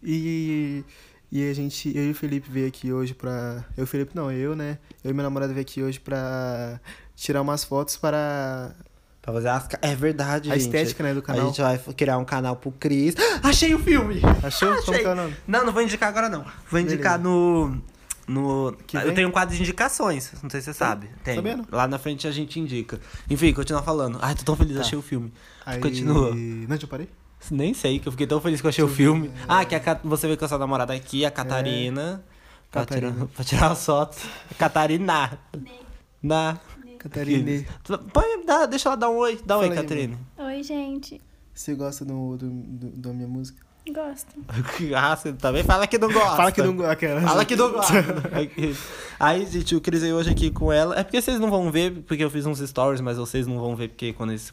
E, e a gente, eu e o Felipe veio aqui hoje pra. Eu e o Felipe não, eu, né? Eu e minha namorada veio aqui hoje pra tirar umas fotos para Pra fazer as... É verdade, a gente. estética, né, do A canal. gente vai criar um canal pro Cris. [gasps] Achei o filme! Achou? Como Achei. que é o nome? Não, não vou indicar agora, não. Vou indicar no. No. Eu tenho um quadro de indicações, não sei se você sabe. Tem. sabendo. Lá na frente a gente indica. Enfim, continua falando. Ai, tô tão feliz, Tá. achei o filme. Aí... Continua. Não, já parei? Nem sei, que eu fiquei tão feliz que eu achei o filme. Ah, que a você veio com a sua namorada aqui, a Catarina. Pra, tirar, Catarina. [laughs] pra tirar as fotos. Catarina. Na. Catarina. Põe, dá, deixa ela dar um oi. Dá um oi, aí, Catarina. Oi, gente. Você gosta do, do, do- da minha música? Gosto. [laughs] ah, você também fala que não gosta. Fala que não gosta. Fala que não gosta. [laughs] Aí, gente, eu crisei hoje aqui com ela. É porque vocês não vão ver, porque eu fiz uns stories, mas vocês não vão ver, porque quando esse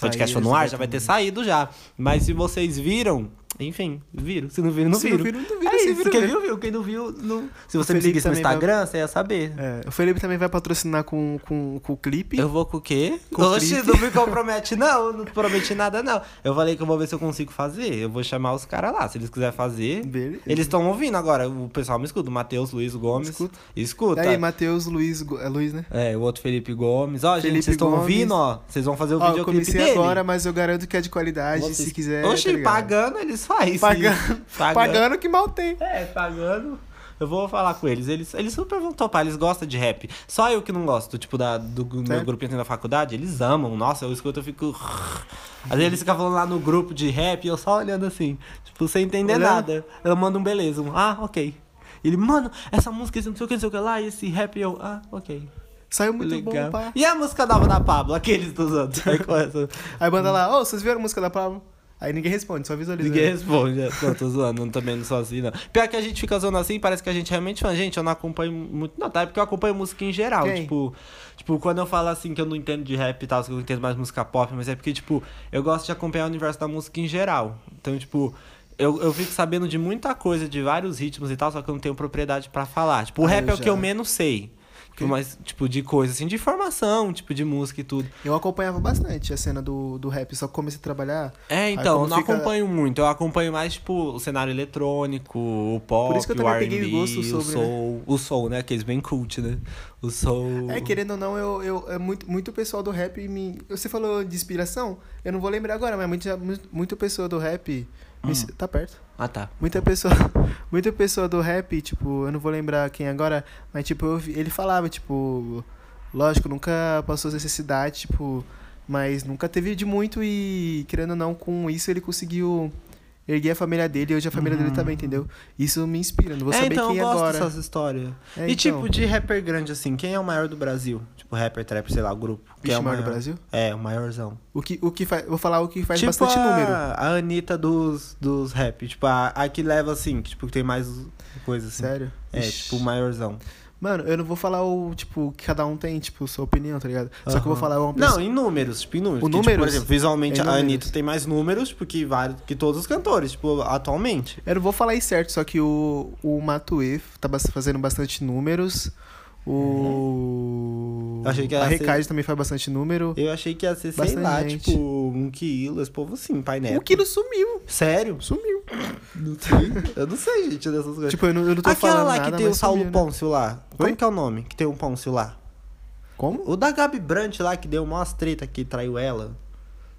podcast for no ar, já vai ter saído já. Mas se vocês viram, enfim, viram. Se não viram, não Se viram. não viram, não viram, É se isso, quem viu, viu. Quem não viu, não... Se você me seguisse no também vai- Instagram, você ia saber. É, o Felipe também vai patrocinar com, com, com o clipe. Eu vou com o quê? Com Oxe, não me compromete, não. Não prometi nada, não. Eu falei que eu vou ver se eu consigo fazer. Eu vou chamar os caras lá. Se eles quiserem fazer. Beleza. Eles estão ouvindo agora. O pessoal me escuta. O Matheus Luiz Gomes. Escuta. Escuta. Aí, Matheus, Luiz, é Luiz, né? É, o outro Felipe Gomes. Ó, gente, Felipe vocês estão ouvindo, ó. Vocês vão fazer o Ó, eu videoclipe comecei dele. agora, mas eu garanto que é de qualidade, Vocês- se quiser. Oxi, tá pagando, eles fazem. Pagando, [laughs] Pagando. pagando que mal tem. É, pagando. Eu vou falar com eles. Eles, eles super vão topar, eles gostam de rap. Só eu que não gosto, tipo, da, do meu Sério? grupinho da faculdade, eles amam. Nossa, eu escuto, eu fico. [laughs] Às vezes eles ficam falando lá no grupo de rap e eu só olhando assim, tipo, sem entender Olhando? nada. Eu mando um beleza, um, ah, ok. Ele, mano, essa música, esse não sei o que, não sei o que lá, e esse rap, eu, ah, ok. Saiu muito Legal. bom, pá. E a música nova da Pablo, aqueles dos outros. [laughs] Aí começa. Aí manda lá, ô, vocês viram a música da Pablo? Aí ninguém responde, só visualiza. Ninguém responde. é. Não, tô zoando, não, também não sou assim, não. Pior que a gente fica zoando assim, parece que a gente realmente fã. Gente, eu não acompanho muito. Não, tá? É porque eu acompanho música em geral. Quem? Tipo, tipo, quando eu falo assim que eu não entendo de rap e tal, que eu entendo mais música pop, mas é porque, tipo, eu gosto de acompanhar o universo da música em geral. Então, tipo. Eu, eu fico sabendo de muita coisa, de vários ritmos e tal, só que eu não tenho propriedade pra falar. Tipo, o rap eu é o que eu menos sei. Tipo, mas, tipo, de coisa, assim, de informação, tipo, de música e tudo. Eu acompanhava bastante a cena do, do rap, só que comecei a trabalhar. É, então, eu não fica- acompanho muito. Eu acompanho mais, tipo, o cenário eletrônico, o pop, Por isso que eu o também R&B, gosto o sobre, soul. O soul, né? Aqueles bem cult, né? O soul... É, querendo ou não, eu, eu, é muito, muito pessoal do rap me. Você falou de inspiração? Eu não vou lembrar agora, mas muita, muito, muito pessoa do rap. Hum. Tá perto. Ah, tá. Muita pessoa, [laughs] muita pessoa do rap, tipo, eu não vou lembrar quem agora, mas tipo, eu ele falava, tipo, lógico, nunca passou necessidade, tipo, Mas nunca teve de muito e, querendo ou não, com isso ele conseguiu erguer a família dele e hoje a família dele também, entendeu? Isso me inspira, não vou é, saber então quem eu gosto agora. dessas histórias. É, e então. tipo, de rapper grande assim, quem é o maior do Brasil? Tipo, rapper, trap, sei lá, o grupo. Quem Vixe, é o maior do Brasil? É, o maiorzão. O que, o que faz, vou falar o que faz tipo bastante a, número. a Anitta dos, dos rap. Tipo, a, a que leva assim, que tipo, tem mais coisa assim. Sério? É, Ixi. tipo, o maiorzão. Mano, eu não vou falar o, tipo, que cada um tem, tipo, sua opinião, tá ligado? Só que eu vou falar uma Não, pessoa. em números, tipo, em números. O Que, tipo, por números? exemplo, visualmente a números. Anitta tem mais números tipo, que, vários, que todos os cantores, tipo, atualmente. Eu não vou falar isso certo, só que o, o Matuê tá fazendo bastante números. O. Achei que a ia ser- também faz bastante número. Eu achei que ia ser, sei Bastante lá, gente. tipo, um quilo, esse povo assim, painel. O Quilo sumiu. Sério? Sumiu. Não sei. Eu não sei, gente, dessas coisas. Tipo, eu não, eu não tô Aquela falando lá nada, que tem o Saulo sumiu, né? Pôncio lá. Como Oi? que é o nome? Que tem um Pôncio lá. Como? O da Gabi Brant lá, que deu umas treta que traiu ela.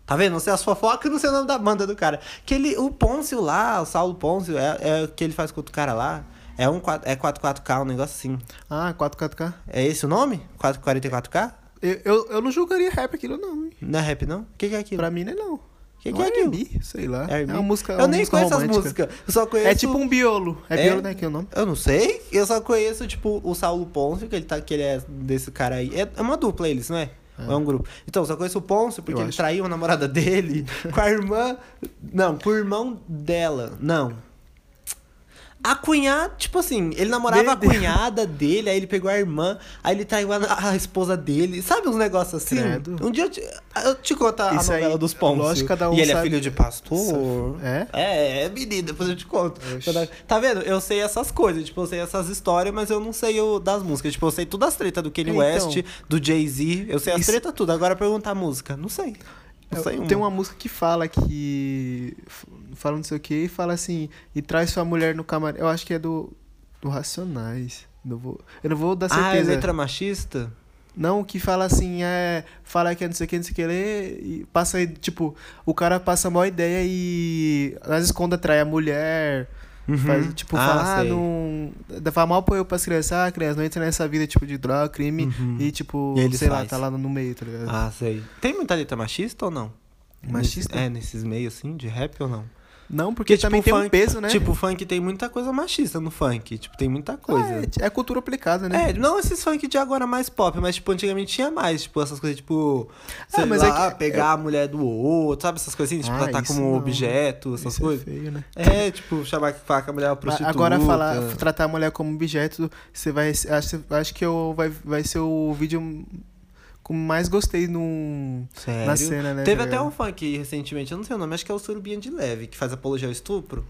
Tá vendo? Não sei as fofocas, não sei o nome da banda do cara. Que ele, o Pôncio lá, o Saulo Pôncio, é, é o que ele faz com outro cara lá. É um é 44K, um negócio assim. Ah, 4K. É esse o nome? 4- 44K? Eu, eu, eu não julgaria rap aquilo, não. hein? Não é rap, não? O que, que é aquilo? Pra mim, não é não. O que, que é aquilo? R&B, sei lá. É? É uma música Eu uma nem música conheço romântica. as músicas. Eu só conheço. É tipo um biolo. É, É? biolo, né? Que é o nome? Eu não sei. Eu só conheço, tipo, o Saulo Pôncio, que ele, tá, que ele é desse cara aí. É, é uma dupla eles, não é? Ou É um grupo. Então, eu só conheço o Pôncio porque Eu ele acho. traiu a namorada dele [laughs] com a irmã. Não, com o irmão dela. Não. A cunhada, tipo assim, ele namorava a Deus. cunhada dele, aí ele pegou a irmã, aí ele traiu a, a esposa dele. Sabe uns negócios assim? Credo. Um dia eu te, eu te conto a Isso aí, novela dos Pôncio. lógico, cada um e ele é sabe- filho de pastor. É? É, é menino, depois eu te conto. Oxi. Tá vendo? Eu sei essas coisas, tipo, eu sei essas histórias, mas eu não sei o das músicas. Tipo, eu sei tudo as tretas do Kanye Então. West, do Jay-Z, eu sei as Isso- tretas tudo. Agora perguntar a música, não sei. Tem uma música que fala que. Fala não sei o que e fala assim. E traz sua mulher no camarim. Eu acho que é do. Do Racionais. Não vou, eu não vou dar Ah, é certeza. letra machista? Não, que fala assim, é. Fala que é não sei o que, não sei o que, lê, e passa aí, tipo, o cara passa a maior ideia e nas escondas trai a mulher. Faz, tipo, Ah, fala, ah, sei. não. Dá mal apoio pras crianças, ah, criança, não entra nessa vida, tipo, de droga, crime. Uhum. E, tipo, E sei lá, faz. tá lá no meio, tá ligado? Ah, sei. Tem muita letra machista ou não? Machista? Nesse- é, nesses meios assim, de rap ou não? Não, porque Porque, também tipo, tem um funk- peso, né? Tipo, o funk tem muita coisa machista no funk. Tipo, tem muita coisa. É, é cultura aplicada, né? É, não esses funk de agora mais pop, mas tipo, antigamente tinha mais, tipo, essas coisas, tipo, sei Ah, mas é lá, que- pegar a mulher do outro, sabe essas coisas assim, tipo, Ah, tratar isso como não. objeto, essas Isso é coisas. feio, né? É, tipo, chamar que faca a mulher é prostituta. Agora falar, tratar a mulher como objeto, você vai. Acho, acho que eu, vai, vai ser o vídeo com mais gostei no, Sério? na cena, né? Teve tá até um funk recentemente, eu não sei o nome, acho que é o Surubinha de Leve, que faz apologia ao estupro.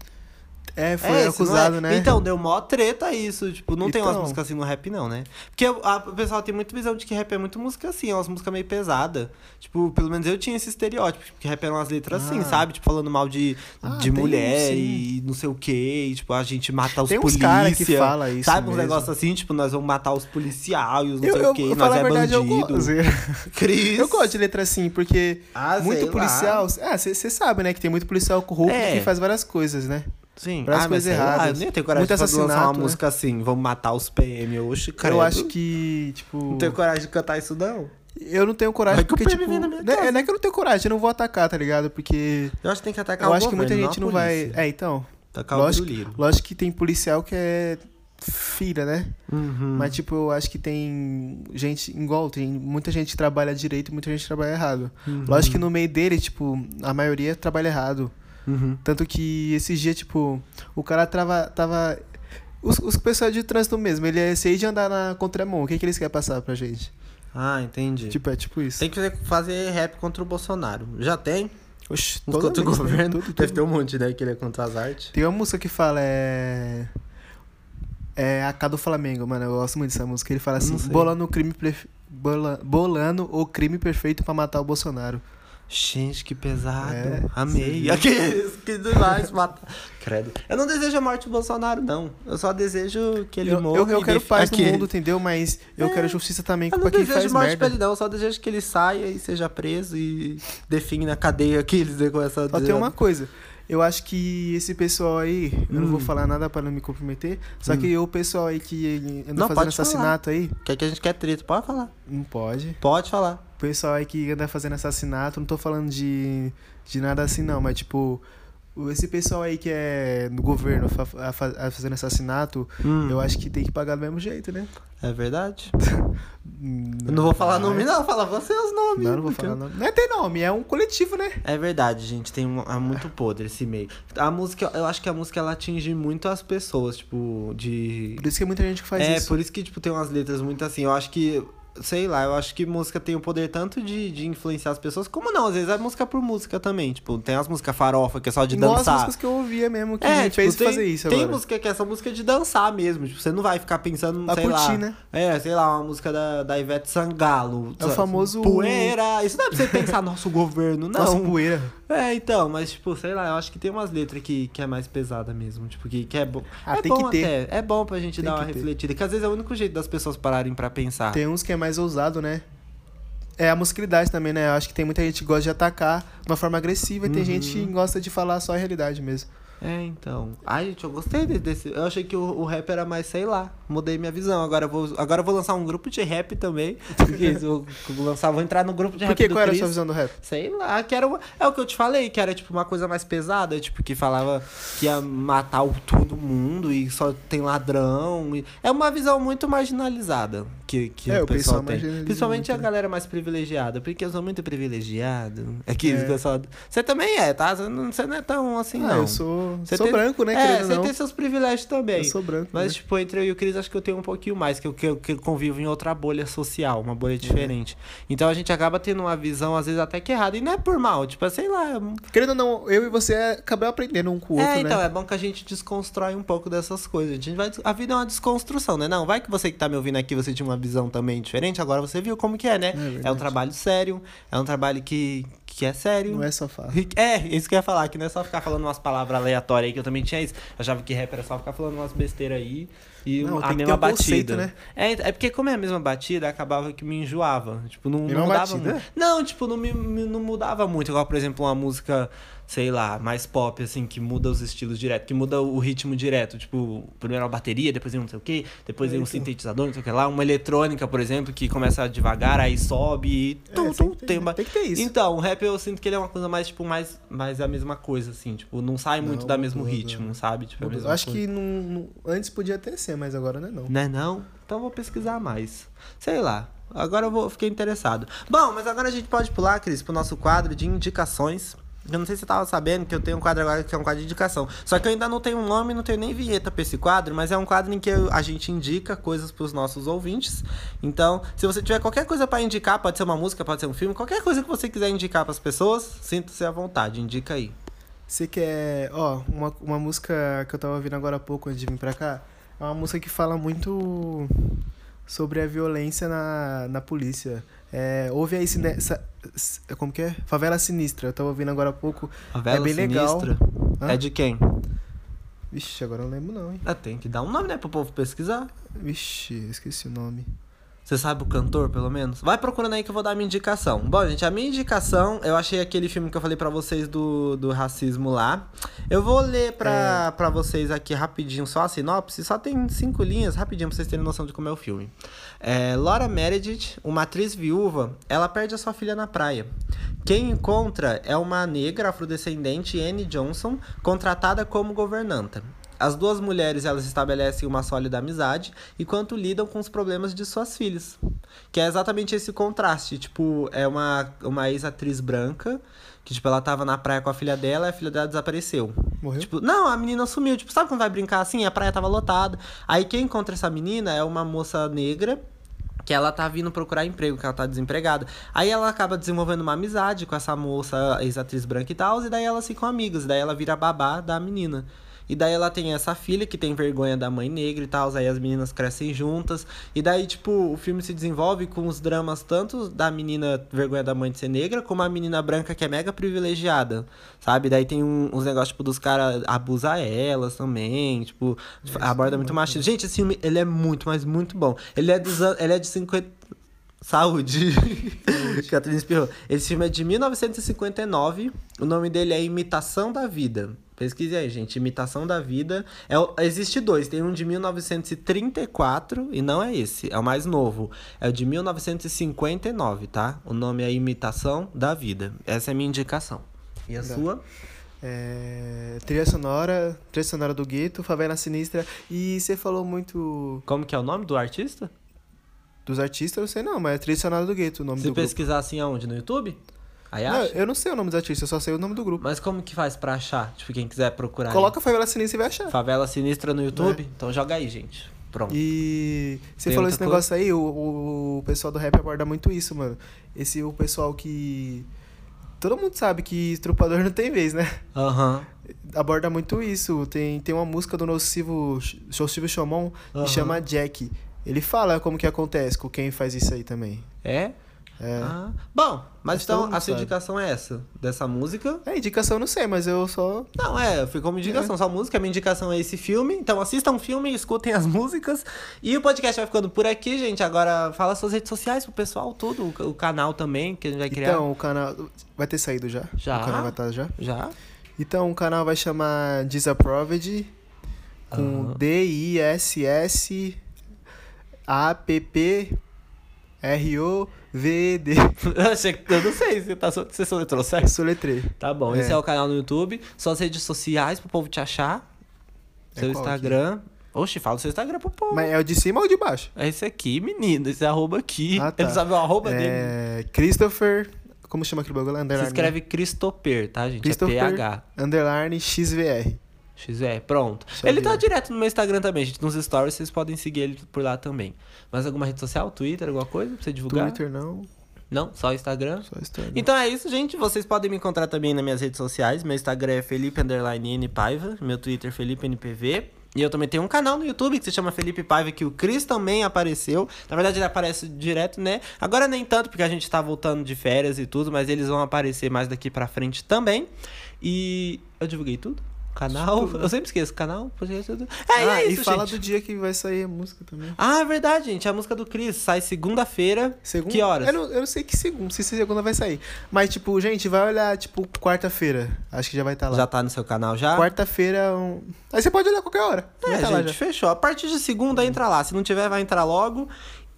É, foi é, acusado, é? né? Então, deu mó treta isso. Tipo, não tem umas Então. músicas assim no rap, não, né? Porque a- o pessoal tem muita visão de que rap é muito música assim, é umas músicas meio pesadas. Tipo, pelo menos eu tinha esse estereótipo, que rap eram umas letras assim, Ah. sabe? Tipo, falando mal de, Ah, de mulher e não sei o quê. E, tipo, a gente mata os Tem cara que fala isso Sabe? Uns mesmo. negócios assim, tipo, nós vamos matar os policiais, não eu, sei eu, o quê, eu nós é verdade, eu bandido. gosto. [laughs] Cris. Eu gosto de letra assim, porque Ah, muito sei lá. policial. Ah, você sabe, né? Que tem muito policial corrupto É. que faz várias coisas, né? Sim, Várias ah, mas coisas lá, erradas. eu nem tenho coragem Muito de lançar uma né? música assim, vamos matar os PM. Oxe, credo. Eu acho que, tipo. Não tenho coragem de cantar isso, não. Eu não tenho coragem que o porque, PM tipo. na minha Não é, casa. não é que eu não tenho coragem, eu não vou atacar, tá ligado? Porque. Eu acho que tem que atacar Eu acho que muita gente não não vai. É, então. Tacar Lógico, o piruliro. lógico que tem policial que é filha, né? Uhum. Mas, tipo, eu acho que tem gente, igual, tem muita gente que trabalha direito e muita gente que trabalha errado. Uhum. Lógico que no meio dele, tipo, a maioria trabalha errado. Uhum. Tanto que esses dias, tipo, o cara tava. tava os, os pessoal de trânsito mesmo, ele é sei de andar na contramão. O que, que eles querem passar pra gente? Ah, entendi. Tipo, é tipo isso. Tem que fazer- fazer rap contra o Bolsonaro. Já tem? Oxi, toda contra o né? governo. Tudo. Deve ter um monte, né? Que ele é contra as artes. Tem uma música que fala, é. É a K do Flamengo, mano. Eu gosto muito dessa música. Ele fala assim: bolando o crime, perfe- bola- bolando o crime perfeito pra matar o Bolsonaro. Gente, que pesado. É, Amei. Aqueles [laughs] que demais matar. Credo. Eu não desejo a morte do Bolsonaro, não. Eu só desejo que ele Eu, morra. eu, eu quero paz no aquele- mundo, entendeu? Mas eu É. quero justiça também Eu não pra quem desejo faz morte merda. pra ele, não. Eu só desejo que ele saia e seja preso e define na cadeia que eles com essa. Só tem uma coisa. Eu acho que esse pessoal aí, eu não vou Hum. falar nada pra não me comprometer, só Hum. que o pessoal aí que anda Não, fazendo pode falar. assassinato aí, Quer que a gente quer treta? Pode falar. não pode. Pode falar. O pessoal aí que anda fazendo assassinato, não tô falando de, de nada assim não, mas tipo, esse pessoal aí que é no governo a fa- a fazendo assassinato, Hum, eu acho que tem que pagar do mesmo jeito, né? É verdade? [laughs] Eu não vou falar nome, não. Fala você os nomes. Não, não vou porque- falar nome. Não é ter nome, é um coletivo, né? É verdade, gente, tem um, é muito podre esse meio. A música, eu acho que a música ela atinge muito as pessoas, tipo, de. Por isso que é muita gente que faz é, isso. por isso que, tipo, tem umas letras muito assim. Eu acho que. Sei lá, eu acho que música tem o poder tanto de, de influenciar as pessoas, como não, às vezes é música por música também. Tipo, tem as músicas farofa, que é só de Igual dançar. músicas que eu ouvia mesmo, que É, me tipo, fez tem, fazer isso tem agora. música que é essa música de dançar mesmo. Tipo, você não vai ficar pensando, Pra sei curtir, lá. né? É, sei lá, uma música da, da Ivete Sangalo. É o famoso- Poeira. Isso não é pra você pensar, nosso governo, não. Nossa, poeira. É, então, mas, tipo, sei lá, eu acho que tem umas letras que, que é mais pesada mesmo. Tipo, que, que é bom. Ah, é tem bom que ter. até. É bom pra gente Tem dar uma ter. refletida. Que às vezes é o único jeito das pessoas pararem pra pensar. Tem uns que é mais ousado, né? É a musicalidade também, né? Eu acho que tem muita gente que gosta de atacar de uma forma agressiva e tem Uhum. gente que gosta de falar só a realidade mesmo. É, então. Ai, gente, eu gostei de- desse. Eu achei que o, o rap era mais, sei lá. Mudei minha visão. Agora vou, agora eu vou lançar um grupo de rap também. Vou [laughs] lançar, vou entrar no grupo de Por rap que? do Qual era a Chris. sua visão do rap? Sei lá, que era uma, é o que eu te falei, que era tipo uma coisa mais pesada, tipo, que falava que ia matar o, todo mundo e só tem ladrão. e- é uma visão muito marginalizada que, que É, o pessoal tem. Principalmente a né? galera mais privilegiada, porque eu sou muito privilegiado. É que É. o pessoal. Você também é, tá? Você não, você não é tão assim, ah, não. eu sou, Você sou tem- branco, né, É, você não. tem seus privilégios também. Eu sou branco, Mas, né? tipo, entre eu e o Cris, acho que eu tenho um pouquinho mais, que eu, que eu, que eu convivo em outra bolha social, uma bolha diferente. Então a gente acaba tendo uma visão, às vezes, até que errada. E não é por mal, tipo, é, sei lá. é- Querendo ou não, eu e você acabamos aprendendo um com o outro, é, então, né? é bom que a gente desconstrói um pouco dessas coisas. A, gente vai, a vida é uma desconstrução, né? Não, vai que você que tá me ouvindo aqui, você tinha uma visão também diferente, agora você viu como que é, né? É, um verdade. trabalho sério, é um trabalho que, que é sério. Não é só fácil. É, isso que eu ia falar, que não é só ficar falando umas palavras aleatórias aí, que eu também tinha isso. Eu achava que rap era só ficar falando umas besteiras aí e Não, a mesma um conceito, batida. né? É, é porque como é a mesma batida, acabava que me enjoava. Tipo, não, não mudava batida? muito. Não, tipo, não, me, me- não mudava muito. Igual, por exemplo, uma música, sei lá, mais pop, assim, que muda os estilos direto, que muda o ritmo direto. Tipo, primeiro uma bateria, depois vem um não sei o quê, depois vem um então. sintetizador, não sei o que lá. Uma eletrônica, por exemplo, que começa devagar, aí sobe e tum, É, tum, tem, tem uma... tem que ter isso. Então, o rap eu sinto que ele é uma coisa mais, tipo, mais, mais a mesma coisa, assim. Tipo, não sai muito Não, da mesmo ritmo, sabe? Tipo, é a mesma Eu acho coisa. que não, não- antes podia até ser, mas agora não é não. Né, não? Então eu vou pesquisar mais. Sei lá. Agora eu vou, fiquei interessado. Bom, mas agora a gente pode pular, Cris, pro nosso quadro de indicações. Eu não sei se você tava sabendo que eu tenho um quadro agora que é um quadro de indicação. Só que eu ainda não tenho um nome, não tenho nem vinheta pra esse quadro, mas é um quadro em que a gente indica coisas pros nossos ouvintes. Então, se você tiver qualquer coisa pra indicar, pode ser uma música, pode ser um filme, qualquer coisa que você quiser indicar pras pessoas, sinta-se à vontade, indica aí. Você quer. Ó, uma, uma música que eu tava ouvindo agora há pouco antes de vir pra cá. É uma música que fala muito sobre a violência na, na polícia. É, ouve aí, Sine- sa- s- como que é? Favela Sinistra. Eu tava ouvindo agora há pouco. Favela É bem legal. Sinistra. Hã? É de quem? Vixe, agora eu não lembro não, hein? Ah, tem que dar um nome, né, pro povo pesquisar. Vixe, esqueci o nome. Você sabe o cantor, pelo menos? Vai procurando aí que eu vou dar a minha indicação. Bom, gente, a minha indicação, eu achei aquele filme que eu falei pra vocês do, do racismo lá. Eu vou ler pra, pra vocês aqui rapidinho só a sinopse. Só tem cinco linhas, rapidinho, pra vocês terem noção de como é o filme. É, Laura Meredith, uma atriz viúva, ela perde a sua filha na praia. Quem encontra é uma negra afrodescendente, Anne Johnson, contratada como governanta. As duas mulheres elas estabelecem uma sólida amizade enquanto lidam com os problemas de suas filhas. Que é exatamente esse contraste. Tipo, é uma, uma ex-atriz branca que, tipo, ela tava na praia com a filha dela e a filha dela desapareceu. Morreu? Tipo, não, a menina sumiu. Tipo, sabe quando vai brincar assim? A praia tava lotada. Aí quem encontra essa menina é uma moça negra que ela tá vindo procurar emprego, que ela tá desempregada. Aí ela acaba desenvolvendo uma amizade com essa moça, ex-atriz branca e tal, e daí elas ficam amigas, e daí ela vira babá da menina. E daí ela tem essa filha que tem vergonha da mãe negra e tal, aí as meninas crescem juntas. E daí, tipo, o filme se desenvolve com os dramas tanto da menina vergonha da mãe de ser negra, como a menina branca que é mega privilegiada, sabe? Daí tem um- uns negócios, tipo, dos caras abusar elas também, tipo, aborda muito machismo. Gente, esse filme, ele é muito, mas muito bom. Ele é dos ele é de 50... Saúde. Catarina [laughs] espirrou. Esse filme é de 1959. O nome dele é Imitação da Vida. Pesquise aí, gente. Imitação da Vida. É, existe dois. Tem um de 1934 e não é esse. É o mais novo. É o de 1959, tá? O nome é Imitação da Vida. Essa é a minha indicação. E a Tá. sua? É, trilha sonora, trilha sonora do gueto, favela sinistra. E você falou muito Como que é o nome do artista? dos artistas, eu não sei não, mas é trilha sonora do gueto o nome Se do grupo. pesquisar assim aonde? No YouTube? Não, eu não sei o nome dos artistas, eu só sei o nome do grupo. Mas como que faz pra achar? Tipo, quem quiser procurar. aí. Coloca favela sinistra e vai achar. Favela Sinistra no YouTube? Então joga aí, gente. Pronto. E você Tem falou esse negócio aí, o, o, pessoal do rap aborda muito isso, mano. Esse o pessoal que. Todo mundo sabe que estrupador [laughs] não tem vez, né? Aham. Aborda muito isso. Tem, tem uma música do Nocivo, Nocivo Chomon que Aham. chama Jack. Ele fala como que acontece com quem faz isso aí também. É? É. Ah, bom, mas então a sua sabe. indicação é essa, dessa música. É, indicação eu não sei, mas eu só. Não, é, ficou uma indicação, só música. Minha indicação é esse filme. Então assistam o filme, escutem as músicas. E o podcast vai ficando por aqui, gente. Agora fala suas redes sociais pro pessoal, tudo. O, canal também, que a gente vai criar. Então, o canal. Vai ter saído já? Já. O canal vai estar já? Já? Então, o canal vai chamar Disapproved com Aham. D-I-S-S A-P-P-R-O-V-D. [laughs] Eu não sei se tá, você letrou certo. Soletrei. Tá bom, É. esse é o canal no YouTube. Suas redes sociais pro povo te achar. É Seu Instagram. Oxe, fala o seu Instagram pro povo. Mas é o de cima ou de baixo? É esse aqui, menino. Esse arroba aqui. Ah, tá. [laughs] Ele sabe o arroba dele. É. Christopher. Como chama aquele bagulho? lá? Se Underline. escreve Christopher, tá, gente? Christopher. É PH. Underline XVR. XR, pronto. Xavier. Ele tá direto no meu Instagram também, gente. Nos stories vocês podem seguir ele por lá também. Mais alguma rede social? Twitter, alguma coisa pra você divulgar? Twitter não, Não, só Instagram. só Instagram. Então é isso, gente. Vocês podem me encontrar também nas minhas redes sociais. Meu Instagram é Felipe N Paiva. Meu Twitter Felipe NPV. E eu também tenho um canal no YouTube que se chama Felipe Paiva, que o Cris também apareceu. Na verdade, ele aparece direto, né? Agora nem tanto, porque a gente tá voltando de férias e tudo, mas eles vão aparecer mais daqui pra frente também. E eu divulguei tudo? Canal? Eu sempre esqueço. Canal, podcast. É, e ah, é e isso, fala gente. do dia que vai sair a música também. Ah, é verdade, gente. A música do Cris sai segunda-feira. Segunda? Que horas? Eu não, eu não sei que segunda, se segunda vai sair. Mas, tipo, gente, vai olhar, tipo, quarta-feira. Acho que já vai estar lá. Já tá no seu canal já? Quarta-feira. Um... Aí você pode olhar qualquer hora. É, tá gente, fechou. A partir de segunda, entra lá. Se não tiver, vai entrar logo.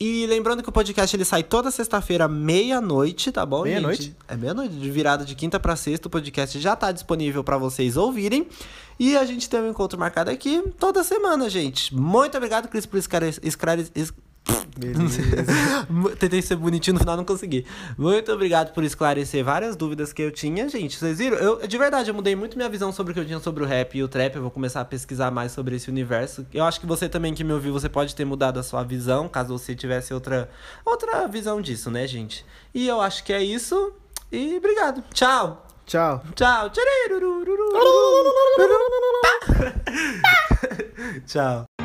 E lembrando que o podcast ele sai toda sexta-feira, meia-noite, tá bom, Meia-noite? É meia-noite, de virada de quinta pra sexta. O podcast já tá disponível pra vocês ouvirem. E a gente tem um encontro marcado aqui toda semana, gente. Muito obrigado, Cris, por esclarecer. esclare- es- Beleza. [laughs] Tentei ser bonitinho no final, não consegui. Muito obrigado por esclarecer várias dúvidas que eu tinha, gente. Vocês viram? Eu, de verdade, eu mudei muito minha visão sobre o que eu tinha sobre o rap e o trap. Eu vou começar a pesquisar mais sobre esse universo. Eu acho que você também que me ouviu, você pode ter mudado a sua visão, caso você tivesse outra, outra visão disso, né, gente? E eu acho que é isso. E obrigado. Tchau. Tchau. Tchau. [laughs] Tchau.